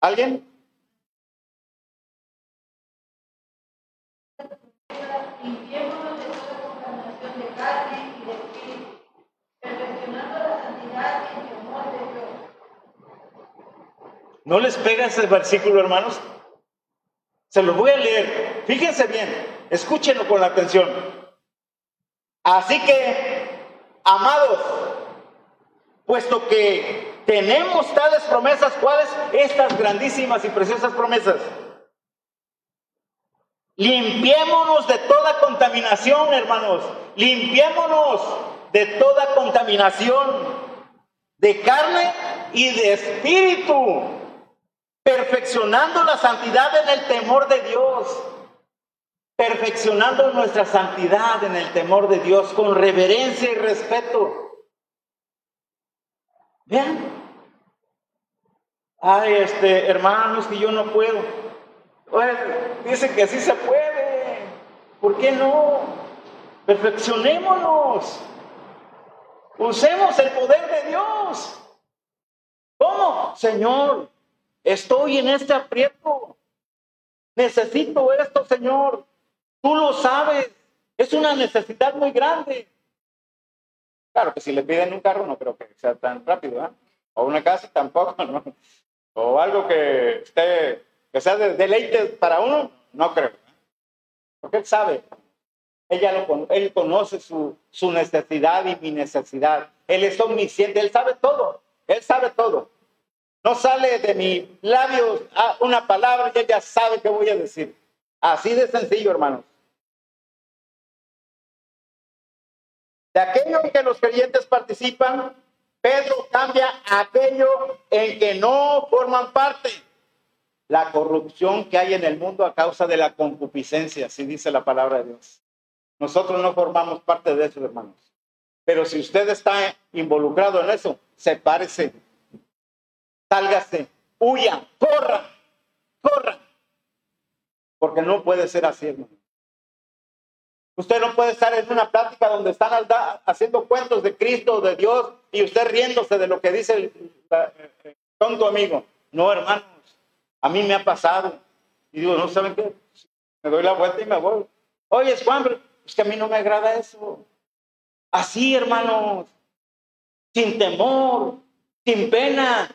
¿Alguien? ¿No les pega ese versículo, hermanos? Se los voy a leer. Fíjense bien, escúchenlo con atención. Así que, amados, puesto que tenemos tales promesas, ¿cuáles? Estas grandísimas y preciosas promesas. Limpiémonos de toda contaminación, hermanos. Limpiémonos de toda contaminación de carne y de espíritu perfeccionando la santidad en el temor de Dios, perfeccionando nuestra santidad en el temor de Dios con reverencia y respeto. Vean. Ay, este, hermanos, que yo no puedo. dice que así se puede. ¿Por qué no? Perfeccionémonos. Usemos el poder de Dios. ¿Cómo? Señor, Estoy en este aprieto. Necesito esto, Señor. Tú lo sabes. Es una necesidad muy grande. Claro que si le piden un carro no creo que sea tan rápido, ¿eh? O una casa tampoco, ¿no? O algo que sea de deleite para uno, no creo. ¿eh? Porque él sabe. Ella lo, él conoce su, su necesidad y mi necesidad. Él es omnisciente, él sabe todo. Él sabe todo. No sale de mis labios una palabra y ella sabe qué voy a decir. Así de sencillo, hermanos. De aquello en que los creyentes participan, Pedro cambia aquello en que no forman parte. La corrupción que hay en el mundo a causa de la concupiscencia, así dice la palabra de Dios. Nosotros no formamos parte de eso, hermanos. Pero si usted está involucrado en eso, sepárese sálgase, huya, corra, corra. Porque no puede ser así, hermano. Usted no puede estar en una plática donde están haciendo cuentos de Cristo, de Dios, y usted riéndose de lo que dice el, tonto amigo. No, hermanos, a mí me ha pasado. Y digo, ¿no saben qué? Me doy la vuelta y me voy. Oye, Juan, es que a mí no me agrada eso. Así, hermanos, sin temor, sin pena,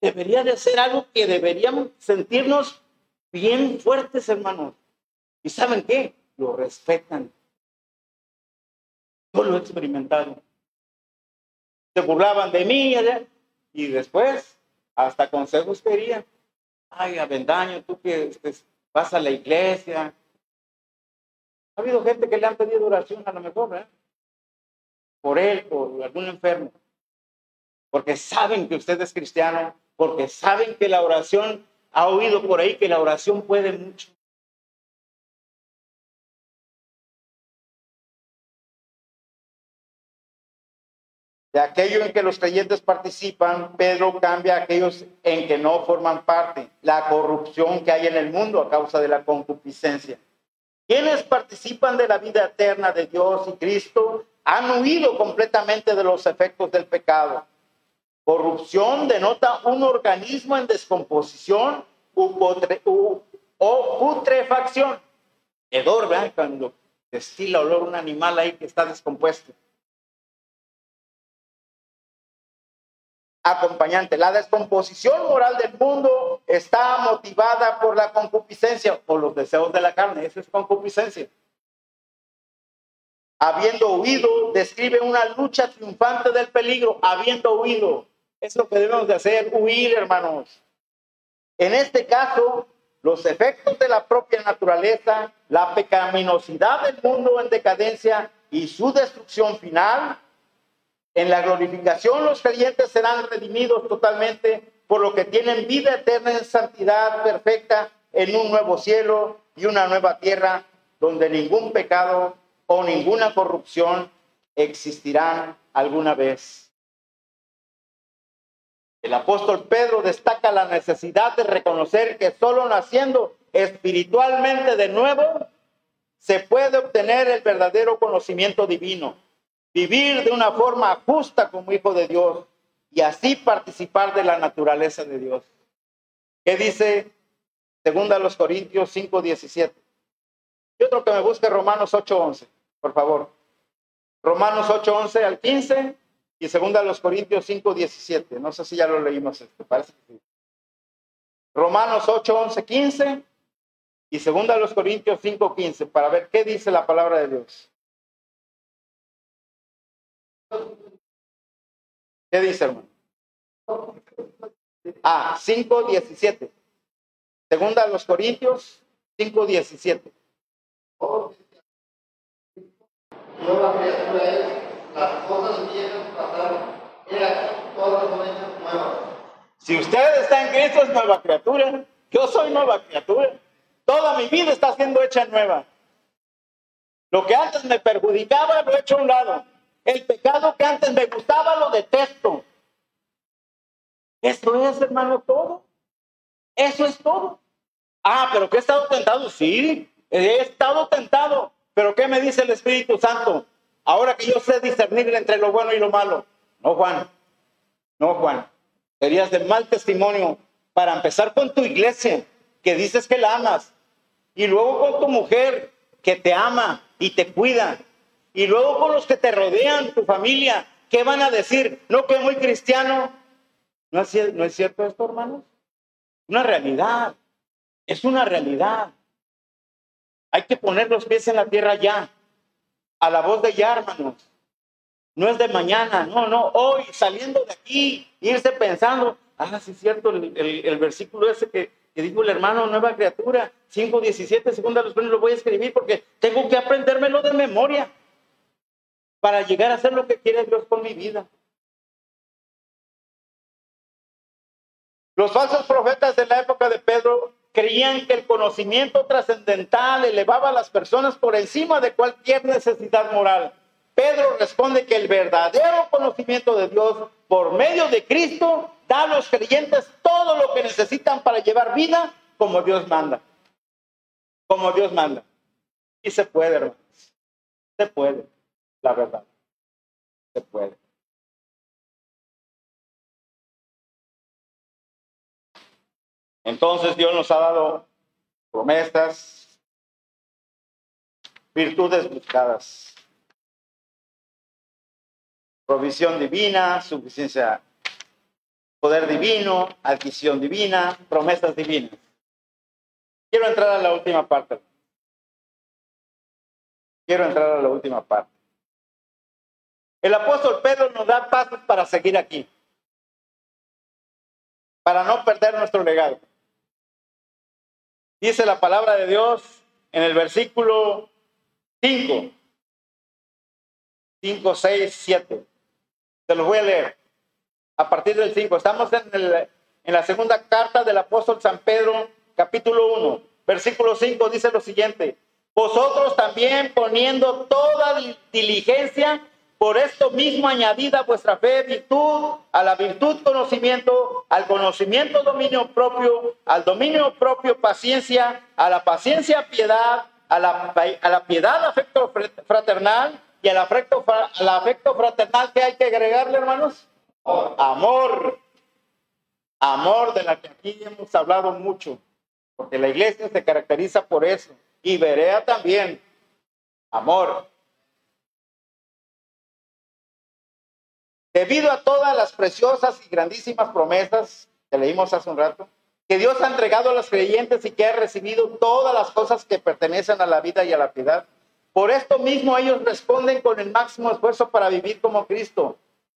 debería de ser algo que deberíamos sentirnos bien fuertes, hermanos. ¿Y saben qué? Lo respetan. Yo lo he experimentado. Se burlaban de mí y después hasta consejos querían. Ay, Avendaño, tú que este, vas a la iglesia. Ha habido gente que le han pedido oración a lo mejor, ¿eh? Por él, por algún enfermo. Porque saben que usted es cristiano porque saben que la oración, ha oído por ahí que la oración puede mucho. De aquello en que los creyentes participan, Pedro cambia a aquellos en que no forman parte, la corrupción que hay en el mundo a causa de la concupiscencia. Quienes participan de la vida eterna de Dios y Cristo han huido completamente de los efectos del pecado Corrupción denota un organismo en descomposición o putrefacción. Hedor, ¿verdad? Cuando destila olor un animal ahí que está descompuesto. Acompañante. La descomposición moral del mundo está motivada por la concupiscencia o los deseos de la carne. Eso es concupiscencia. Habiendo huido, describe una lucha triunfante del peligro. Habiendo huido. Es lo que debemos de hacer, huir, hermanos. En este caso, los efectos de la propia naturaleza, la pecaminosidad del mundo en decadencia y su destrucción final. En la glorificación los creyentes serán redimidos totalmente, por lo que tienen vida eterna en santidad perfecta en un nuevo cielo y una nueva tierra, donde ningún pecado o ninguna corrupción existirán alguna vez. El apóstol Pedro destaca la necesidad de reconocer que solo naciendo espiritualmente de nuevo se puede obtener el verdadero conocimiento divino, vivir de una forma justa como hijo de Dios y así participar de la naturaleza de Dios. ¿Qué dice segunda los Corintios 5:17? Y otro que me busque Romanos 8:11, por favor. Romanos 8:11 al 15 y segunda los Corintios 5:17. No sé si ya lo leímos este, parece que sí. Romanos 8:11, 15 y segunda los Corintios 5:15 para ver qué dice la palabra de Dios. ¿Qué dice, hermano? Ah, 5:17. Segunda los Corintios 5:17. Nueva criatura es, las cosas viejas pasaron, mira, todas son hechas nuevas. Si usted está en Cristo es nueva criatura. Yo soy nueva criatura. Toda mi vida está siendo hecha nueva. Lo que antes me perjudicaba lo he hecho a un lado. El pecado que antes me gustaba lo detesto. Esto es, hermano, todo. Eso es todo. Ah, pero que he estado tentado. Sí, he estado tentado. Pero ¿qué me dice el Espíritu Santo? Ahora que yo sé discernir entre lo bueno y lo malo. No, Juan. No, Juan. Serías de mal testimonio para empezar con tu iglesia, que dices que la amas, y luego con tu mujer que te ama y te cuida. Y luego con los que te rodean, tu familia, ¿qué van a decir? No que muy cristiano. ¿No es, ¿No es cierto esto, hermanos? Una realidad. Es una realidad. Hay que poner los pies en la tierra ya. A la voz de ya, hermanos. No es de mañana, no, no. Hoy, saliendo de aquí, irse pensando. Ah, sí es cierto, el, versículo ese que, que dijo el hermano, nueva criatura, 5.17, segunda los lo voy a escribir porque tengo que aprendérmelo de memoria para llegar a hacer lo que quiere Dios con mi vida. Los falsos profetas de la época de Pedro creían que el conocimiento trascendental elevaba a las personas por encima de cualquier necesidad moral. Pedro responde que el verdadero conocimiento de Dios por medio de Cristo da a los creyentes todo lo que necesitan para llevar vida como Dios manda. Como Dios manda. Y se puede, hermanos. Se puede, la verdad. Se puede. Entonces Dios nos ha dado promesas, virtudes buscadas, provisión divina, suficiencia, poder divino, adquisición divina, promesas divinas. Quiero entrar a la última parte. Quiero entrar a la última parte. El apóstol Pedro nos da pasos para seguir aquí, para no perder nuestro legado. Dice la palabra de Dios en el versículo 5, 5, 6, 7. Se los voy a leer a partir del 5. Estamos en, el, en la segunda carta del apóstol San Pedro, capítulo 1, versículo 5, dice lo siguiente. Vosotros también poniendo toda diligencia, por esto mismo añadida vuestra fe, virtud, a la virtud conocimiento, al conocimiento dominio propio, al dominio propio paciencia, a la paciencia piedad, a la, a la piedad afecto fraternal y al afecto, al afecto fraternal que hay que agregarle, hermanos. Amor. Amor de la que aquí hemos hablado mucho, porque la iglesia se caracteriza por eso. Y Berea también. Amor. Debido a todas las preciosas y grandísimas promesas que leímos hace un rato, que Dios ha entregado a los creyentes y que ha recibido todas las cosas que pertenecen a la vida y a la piedad. Por esto mismo ellos responden con el máximo esfuerzo para vivir como Cristo.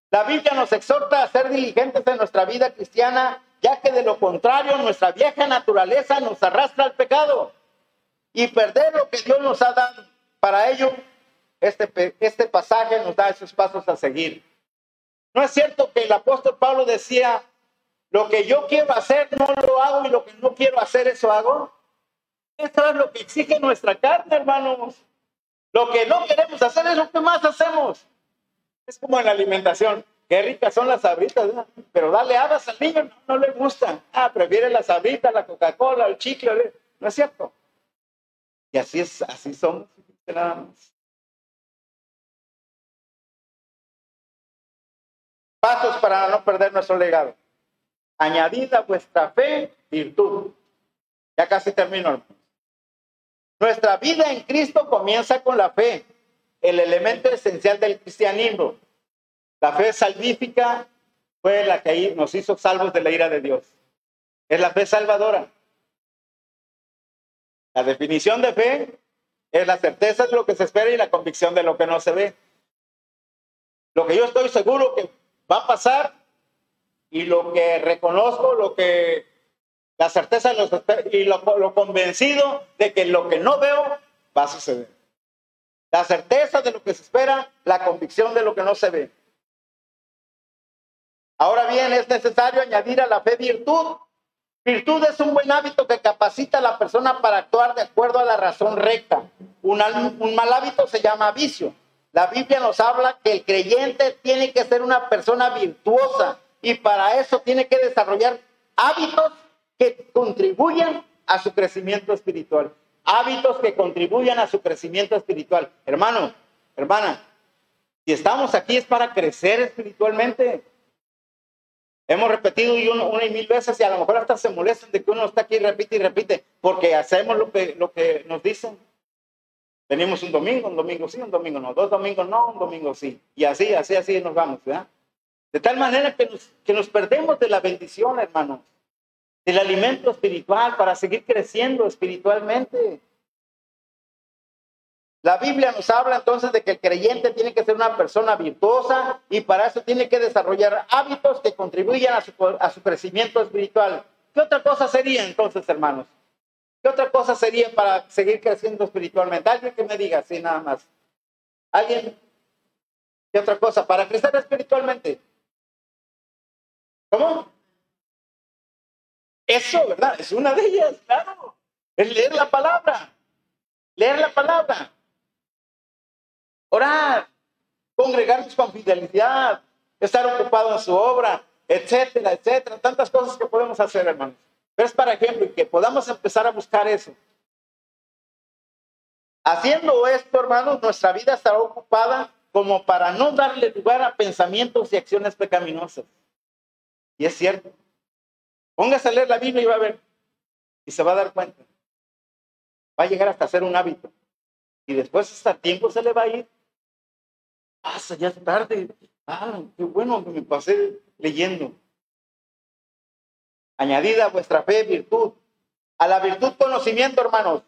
La Biblia nos exhorta a ser diligentes en nuestra vida cristiana, ya que de lo contrario nuestra vieja naturaleza nos arrastra al pecado y perder lo que Dios nos ha dado. Para ello este, este pasaje nos da esos pasos a seguir. No es cierto que el apóstol Pablo decía, lo que yo quiero hacer no lo hago y lo que no quiero hacer eso hago. Eso es lo que exige nuestra carne, hermanos. Lo que no queremos hacer es lo que más hacemos. Es como en la alimentación. Qué ricas son las sabritas, ¿verdad? pero dale habas al niño, no, no le gusta. Ah, prefiere las sabritas, la Coca-Cola, el chicle, no es cierto. Y así es, así somos. Pasos para no perder nuestro legado. Añadid a vuestra fe virtud. Ya casi termino. Nuestra vida en Cristo comienza con la fe, el elemento esencial del cristianismo. La fe salvífica fue la que nos hizo salvos de la ira de Dios. Es la fe salvadora. La definición de fe es la certeza de lo que se espera y la convicción de lo que no se ve. Lo que yo estoy seguro que va a pasar y lo que reconozco, lo que la certeza y lo, lo convencido de que lo que no veo va a suceder. La certeza de lo que se espera, la convicción de lo que no se ve. Ahora bien, es necesario añadir a la fe virtud. Virtud es un buen hábito que capacita a la persona para actuar de acuerdo a la razón recta. Un, un mal hábito se llama vicio. La Biblia nos habla que el creyente tiene que ser una persona virtuosa y para eso tiene que desarrollar hábitos que contribuyan a su crecimiento espiritual. Hábitos que contribuyan a su crecimiento espiritual. Hermano, hermana, si estamos aquí es para crecer espiritualmente. Hemos repetido y uno- una y mil veces y a lo mejor hasta se molestan de que uno está aquí y repite y repite porque hacemos lo que, lo que nos dicen. Venimos un domingo, un domingo sí, un domingo no, dos domingos no, un domingo sí. Y así, así, así nos vamos, ¿verdad? De tal manera que nos, que nos perdemos de la bendición, hermanos, del alimento espiritual para seguir creciendo espiritualmente. La Biblia nos habla entonces de que el creyente tiene que ser una persona virtuosa y para eso tiene que desarrollar hábitos que contribuyan a su, a su crecimiento espiritual. ¿Qué otra cosa sería entonces, hermanos? ¿Qué otra cosa sería para seguir creciendo espiritualmente? Alguien que me diga así nada más. ¿Alguien? ¿Qué otra cosa? Para crecer espiritualmente. ¿Cómo? Eso, ¿verdad? Es una de ellas, claro. Es leer la palabra. Leer la palabra. Orar. Congregarnos con fidelidad. Estar ocupado en su obra, etcétera, etcétera. Tantas cosas que podemos hacer, hermanos. Es para ejemplo que podamos empezar a buscar eso. Haciendo esto, hermanos, nuestra vida estará ocupada como para no darle lugar a pensamientos y acciones pecaminosas. Y es cierto. Póngase a leer la Biblia y va a ver. Y se va a dar cuenta. Va a llegar hasta ser un hábito. Y después hasta tiempo se le va a ir. Pasa, ya es tarde. Ah, qué bueno que me pasé leyendo. Añadida a vuestra fe virtud. A la virtud conocimiento, hermanos.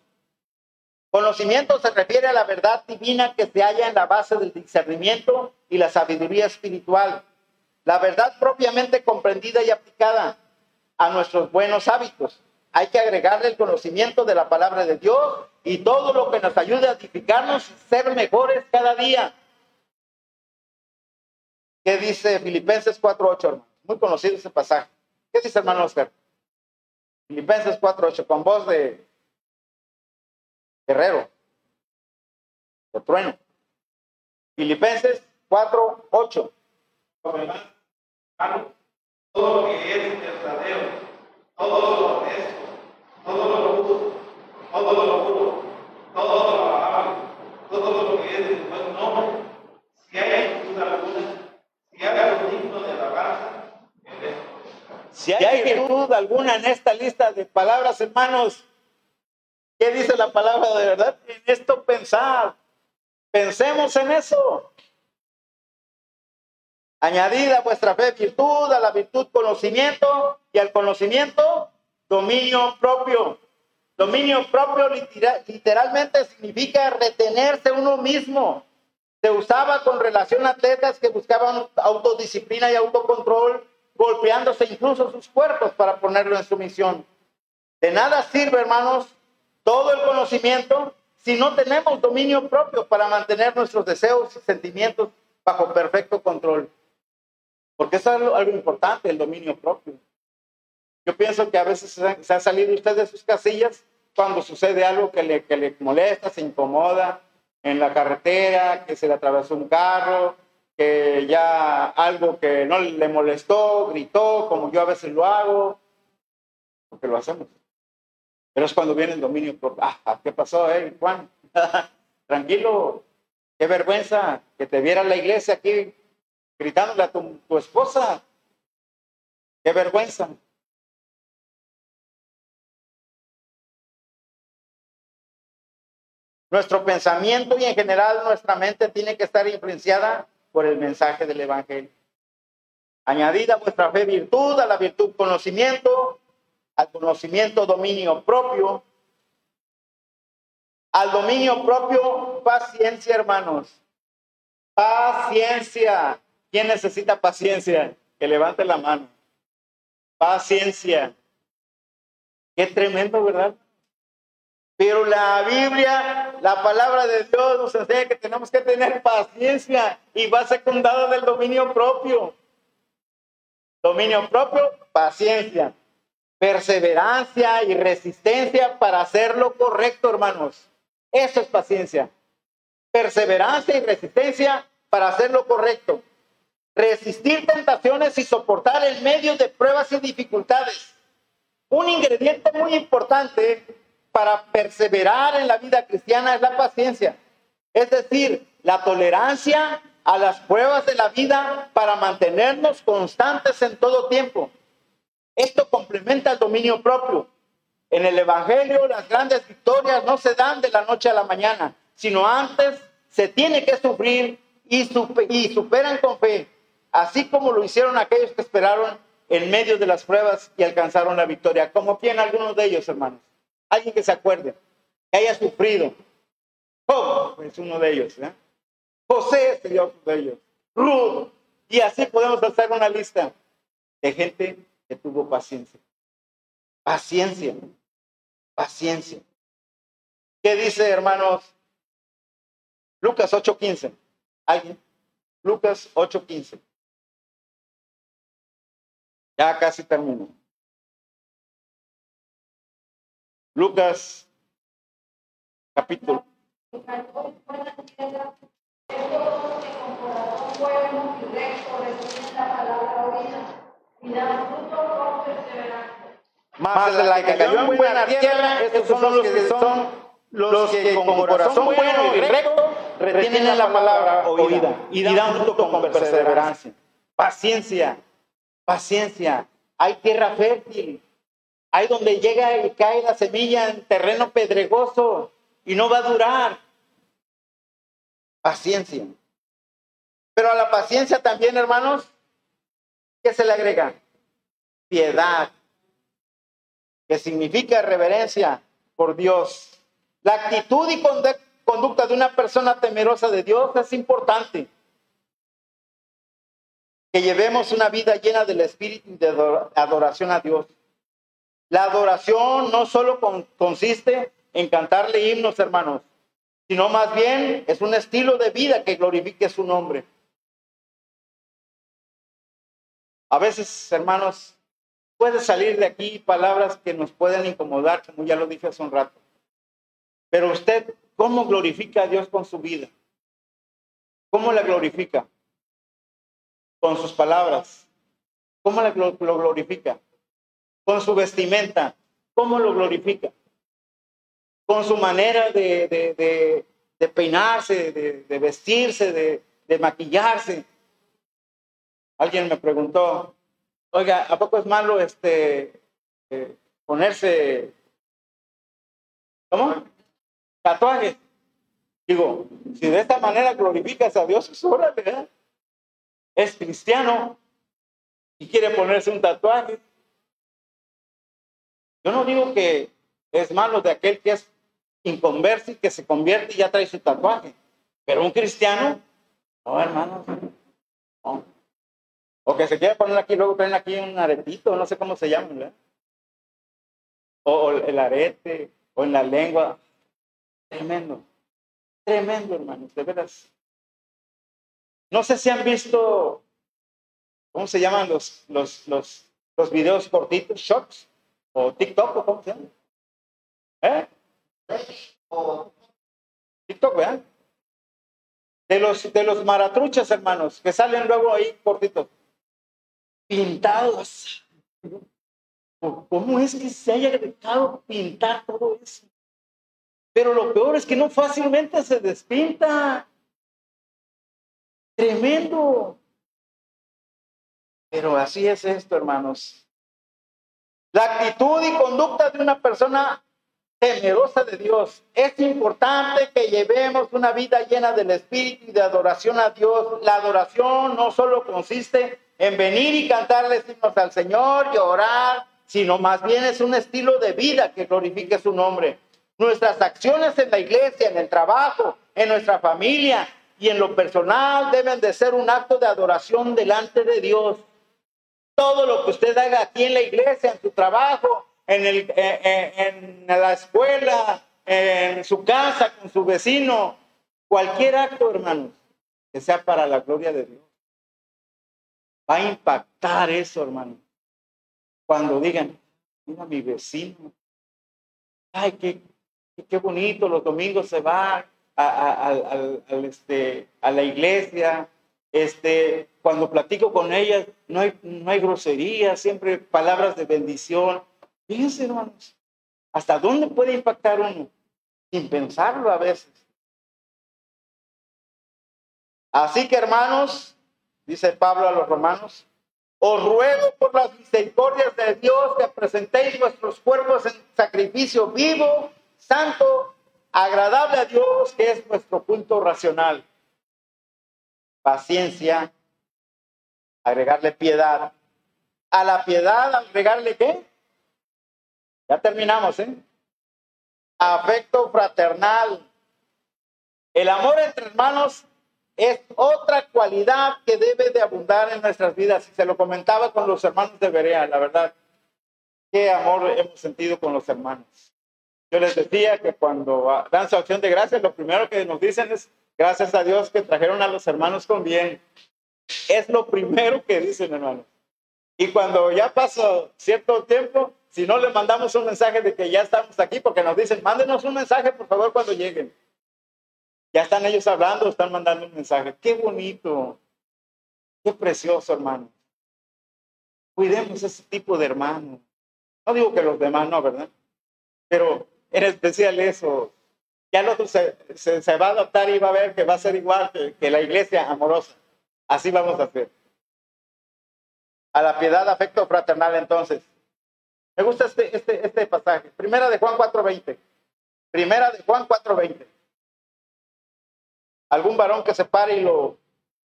Conocimiento se refiere a la verdad divina que se halla en la base del discernimiento y la sabiduría espiritual. La verdad propiamente comprendida y aplicada a nuestros buenos hábitos. Hay que agregarle el conocimiento de la palabra de Dios y todo lo que nos ayude a edificarnos y ser mejores cada día. ¿Qué dice Filipenses 4.8, hermano? Muy conocido ese pasaje. ¿Qué dice hermano Oscar? Filipenses 4.8, con voz de guerrero, de trueno. Filipenses 4.8. Por demás, hermanos, todo lo que es verdadero, todo lo honesto, todo lo justo, todo lo puro, todo lo amable, todo lo que es de buen nombre, si hay virtud alguna, si hay algo digno de alabanza, en esto. Si hay virtud alguna en esta lista de palabras, hermanos, ¿qué dice la palabra de verdad? En esto pensar. Pensemos en eso. Añadida a vuestra fe virtud, a la virtud conocimiento y al conocimiento dominio propio. Dominio propio litera- literalmente significa retenerse uno mismo. Se usaba con relación a atletas que buscaban autodisciplina y autocontrol, golpeándose incluso sus cuerpos para ponerlo en sumisión. De nada sirve, hermanos, todo el conocimiento si no tenemos dominio propio para mantener nuestros deseos y sentimientos bajo perfecto control. Porque es algo, importante, el dominio propio. Yo pienso que a veces se ha, se ha salido usted de sus casillas cuando sucede algo que le, que le molesta, se incomoda en la carretera, que se le atravesó un carro, que ya algo que no le molestó, gritó, como yo a veces lo hago, porque lo hacemos. Pero es cuando viene el dominio propio. Ah, ¿qué pasó, eh, Juan? Tranquilo, qué vergüenza que te viera la iglesia aquí gritándole a tu, tu esposa. Qué vergüenza. Nuestro pensamiento y en general nuestra mente tiene que estar influenciada por el mensaje del Evangelio. Añadida a vuestra fe virtud, a la virtud conocimiento, al conocimiento dominio propio, al dominio propio paciencia, hermanos. Paciencia. ¿Quién necesita paciencia? Que levante la mano. Paciencia. Qué tremendo, ¿verdad? Pero la Biblia, la palabra de Dios nos enseña que tenemos que tener paciencia y va secundada del dominio propio. Dominio propio, paciencia, perseverancia y resistencia para hacer lo correcto, hermanos. Eso es paciencia. Perseverancia y resistencia para hacer lo correcto. Resistir tentaciones y soportar el medio de pruebas y dificultades. Un ingrediente muy importante para perseverar en la vida cristiana es la paciencia. Es decir, la tolerancia a las pruebas de la vida para mantenernos constantes en todo tiempo. Esto complementa el dominio propio. En el Evangelio las grandes victorias no se dan de la noche a la mañana, sino antes se tiene que sufrir y, y superan con fe, así como lo hicieron aquellos que esperaron en medio de las pruebas y alcanzaron la victoria, como quien algunos de ellos, hermanos. Alguien que se acuerde, que haya sufrido. Job es uno de ellos. ¿eh? José sería otro de ellos. Ruth. Y así podemos hacer una lista de gente que tuvo paciencia. Paciencia. Paciencia. ¿Qué dice, hermanos? Lucas 8:15. ¿Alguien? Lucas 8:15. Ya casi termino. Lucas capítulo. Más de la que cayó en buena tierra, estos son los que son los que con corazón bueno y recto retienen la palabra oída y dan fruto con perseverancia. Paciencia, paciencia. Hay tierra fértil, Ahí donde llega y cae la semilla en terreno pedregoso y no va a durar. Paciencia. Pero a la paciencia también, hermanos, ¿qué se le agrega? Piedad, que significa reverencia por Dios. La actitud y conducta de una persona temerosa de Dios es importante. Que llevemos una vida llena del espíritu de adoración a Dios. La adoración no solo consiste en cantarle himnos, hermanos, sino más bien es un estilo de vida que glorifique su nombre. A veces, hermanos, puede salir de aquí palabras que nos pueden incomodar, como ya lo dije hace un rato. Pero usted, ¿cómo glorifica a Dios con su vida? ¿Cómo la glorifica? Con sus palabras. ¿Cómo la, lo glorifica? Con su vestimenta, ¿cómo lo glorifica? Con su manera de, peinarse, de, vestirse, de, maquillarse. Alguien me preguntó, oiga, ¿a poco es malo este eh, ponerse, ¿cómo? Tatuajes. Digo, si de esta manera glorificas a Dios, es ¿verdad? Es cristiano y quiere ponerse un tatuaje. Yo no digo que es malo de aquel que es inconverso y que se convierte y ya trae su tatuaje. Pero un cristiano, no, hermano. No. O que se quiere poner aquí, luego traen aquí un aretito, no sé cómo se llama, ¿verdad? O, el arete, o en la lengua. Tremendo. Tremendo, hermanos, de veras. No sé si han visto, ¿cómo se llaman los, los, los, los videos cortitos, shorts? ¿O TikTok o cómo se llama? ¿Eh? TikTok, ¿verdad? De los, de los maratruchas, hermanos, que salen luego ahí cortitos. Pintados. ¿Cómo es que se haya dejado pintar todo eso? Pero lo peor es que no fácilmente se despinta. Tremendo. Pero así es esto, hermanos. La actitud y conducta de una persona temerosa de Dios. Es importante que llevemos una vida llena del Espíritu y de adoración a Dios. La adoración no solo consiste en venir y cantarle himnos al Señor y orar, sino más bien es un estilo de vida que glorifique su nombre. Nuestras acciones en la iglesia, en el trabajo, en nuestra familia y en lo personal deben de ser un acto de adoración delante de Dios. Todo lo que usted haga aquí en la iglesia, en su trabajo, en, el, eh, eh, la escuela, en su casa, con su vecino, cualquier acto, hermanos, que sea para la gloria de Dios. Va a impactar eso, hermano. Cuando digan, mira mi vecino, ay, qué, qué bonito, los domingos se va a, a, este, a la iglesia, este, cuando platico con ellas, no hay, no hay grosería, siempre palabras de bendición. Fíjense, hermanos, ¿hasta dónde puede impactar uno? Sin pensarlo a veces. Así que, hermanos, dice Pablo a los romanos, os ruego por las misericordias de Dios que presentéis vuestros cuerpos en sacrificio vivo, santo, agradable a Dios, que es vuestro punto racional. Paciencia, agregarle piedad. A la piedad, agregarle qué? Ya terminamos, ¿eh? Afecto fraternal. El amor entre hermanos es otra cualidad que debe de abundar en nuestras vidas. Se lo comentaba con los hermanos de Berea, la verdad. Qué amor hemos sentido con los hermanos. Yo les decía que cuando dan su acción de gracias, lo primero que nos dicen es, gracias a Dios que trajeron a los hermanos con bien. Es lo primero que dicen, hermanos. Y cuando ya pasó cierto tiempo, si no le mandamos un mensaje de que ya estamos aquí, porque nos dicen, mándenos un mensaje, por favor, cuando lleguen. Ya están ellos hablando, están mandando un mensaje. Qué bonito, qué precioso, hermano. Cuidemos ese tipo de hermano. No digo que los demás no, ¿verdad? Pero en especial eso. Ya el se, va a adaptar y va a ver que va a ser igual que la iglesia amorosa. Así vamos a hacer. A la piedad, afecto fraternal, entonces. Me gusta este, este, este pasaje. Primera de Juan 4.20. Primera de Juan 4.20 algún varón que se pare y lo,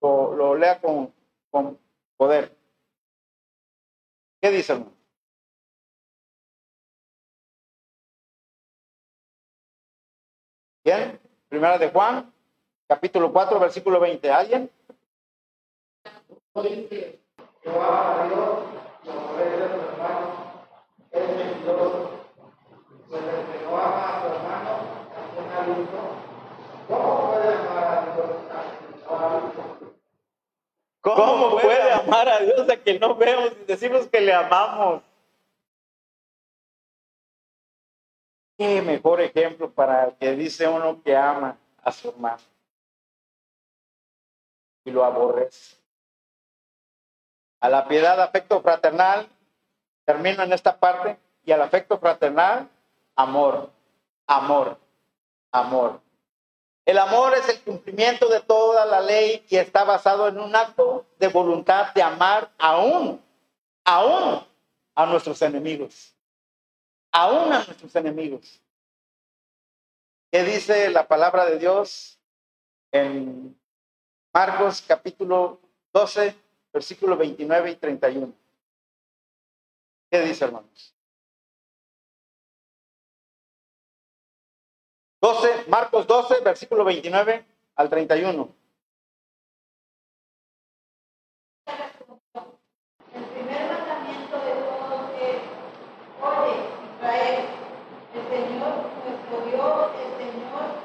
lo, lea con, con poder. ¿Qué dice? Bien, primera de Juan, capítulo 4, versículo 20. ¿Alguien? Jehová a Dios, como rey de su hermano, es mentiroso. Pues el que no ama a su hermano, también. ¿Cómo puede amar a Dios ¿Cómo puede amar a Dios a que no vemos y decimos que le amamos? Qué mejor ejemplo para que dice uno que ama a su hermano y lo aborrece. A la piedad, afecto fraternal, termino en esta parte, y al afecto fraternal, amor, amor, amor. El amor es el cumplimiento de toda la ley y está basado en un acto de voluntad de amar aún, aún a nuestros enemigos. Aún a nuestros enemigos. ¿Qué dice la palabra de Dios en Marcos capítulo 12, versículo 29 y 31? ¿Qué dice, hermanos? 12, Marcos 12, versículo 29 al 31. El primer mandamiento de todos es, oye, Israel, el Señor, nuestro Dios, el Señor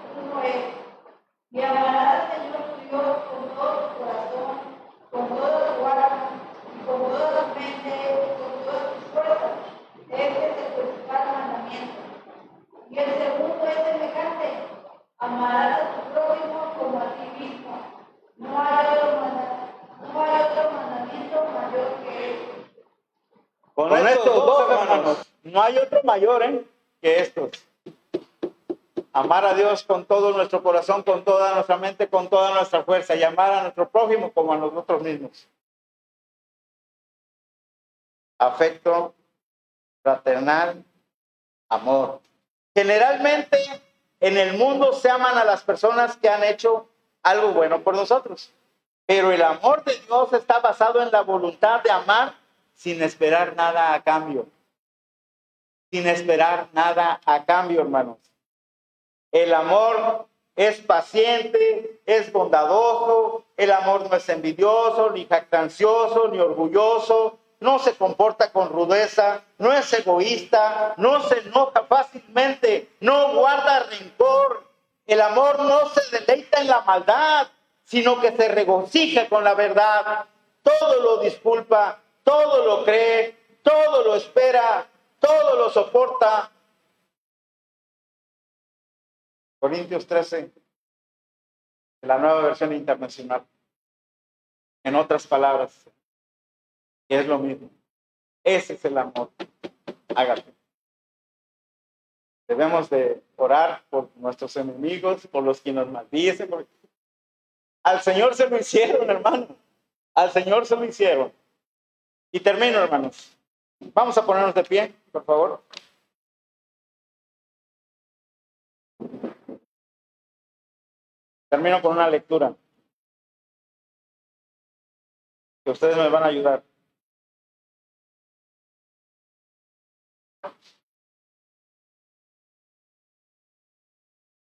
Con, estos, dos, hermanos, no hay otro mayor ¿eh? que estos. Amar a Dios con todo nuestro corazón, con toda nuestra mente, con toda nuestra fuerza y amar a nuestro prójimo como a nosotros mismos. Afecto fraternal, amor. Generalmente en el mundo se aman a las personas que han hecho algo bueno por nosotros. Pero el amor de Dios está basado en la voluntad de amar sin esperar nada a cambio. Sin esperar nada a cambio, hermanos. El amor es paciente, es bondadoso, el amor no es envidioso, ni jactancioso, ni orgulloso, no se comporta con rudeza, no es egoísta, no se enoja fácilmente, no guarda rencor. El amor no se deleita en la maldad, sino que se regocija con la verdad. Todo lo disculpa, todo lo cree, todo lo espera, todo lo soporta. Corintios 13, la nueva versión internacional. En otras palabras, es lo mismo. Ese es el amor. Hágate. Debemos de orar por nuestros enemigos, por los que nos maldicen. Al Señor se lo hicieron, hermano. Al Señor se lo hicieron. Y termino, hermanos. Vamos a ponernos de pie, por favor. Termino con una lectura. Que ustedes me van a ayudar.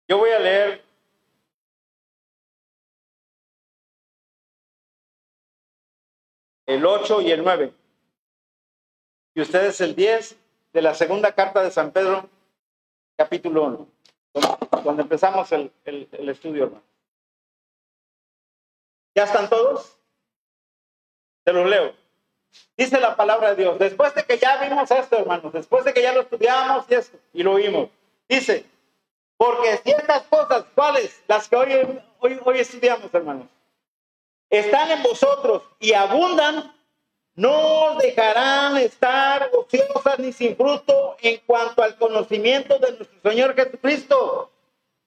Yo voy a leer el 8 y el 9. Y ustedes el 10 de la segunda carta de San Pedro, capítulo 1, donde, empezamos el, estudio. ¿Ya están todos? Se los leo. Dice la palabra de Dios. Después de que ya vimos esto, hermanos, después de que ya lo estudiamos y esto, y lo vimos, dice, porque si estas cosas, ¿cuáles? Las que hoy, hoy, hoy estudiamos, hermanos, están en vosotros y abundan, no dejarán estar ociosas ni sin fruto en cuanto al conocimiento de nuestro Señor Jesucristo.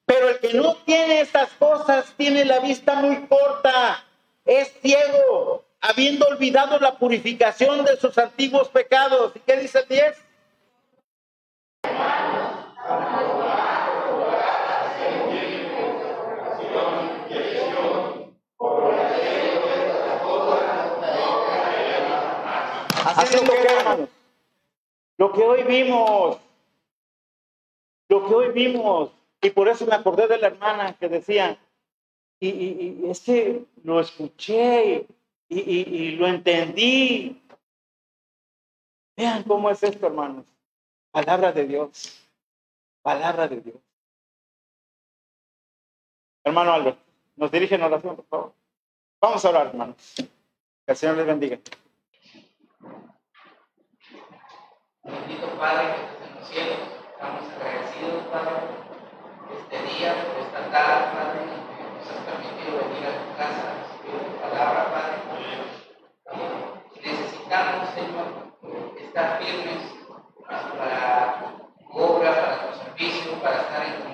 Pero el que no tiene estas cosas tiene la vista muy corta, es ciego, habiendo olvidado la purificación de sus antiguos pecados. ¿Y qué dice el 10? Haciendo lo que hoy vimos, lo que hoy vimos, y por eso me acordé de la hermana que decía, y, y, y es que lo escuché y, lo entendí. Vean cómo es esto, hermanos. Palabra de Dios. Palabra de Dios. Hermano Albert, nos dirige en oración, por favor. Vamos a orar, hermanos. Que el Señor les bendiga. Bendito Padre que estás en los cielos, estamos agradecidos, Padre, este día, por esta tarde, Padre, que nos has permitido venir a tu casa a recibir tu palabra, Padre. Necesitamos, Señor, estar firmes para tu obra, para tu servicio, para estar en tu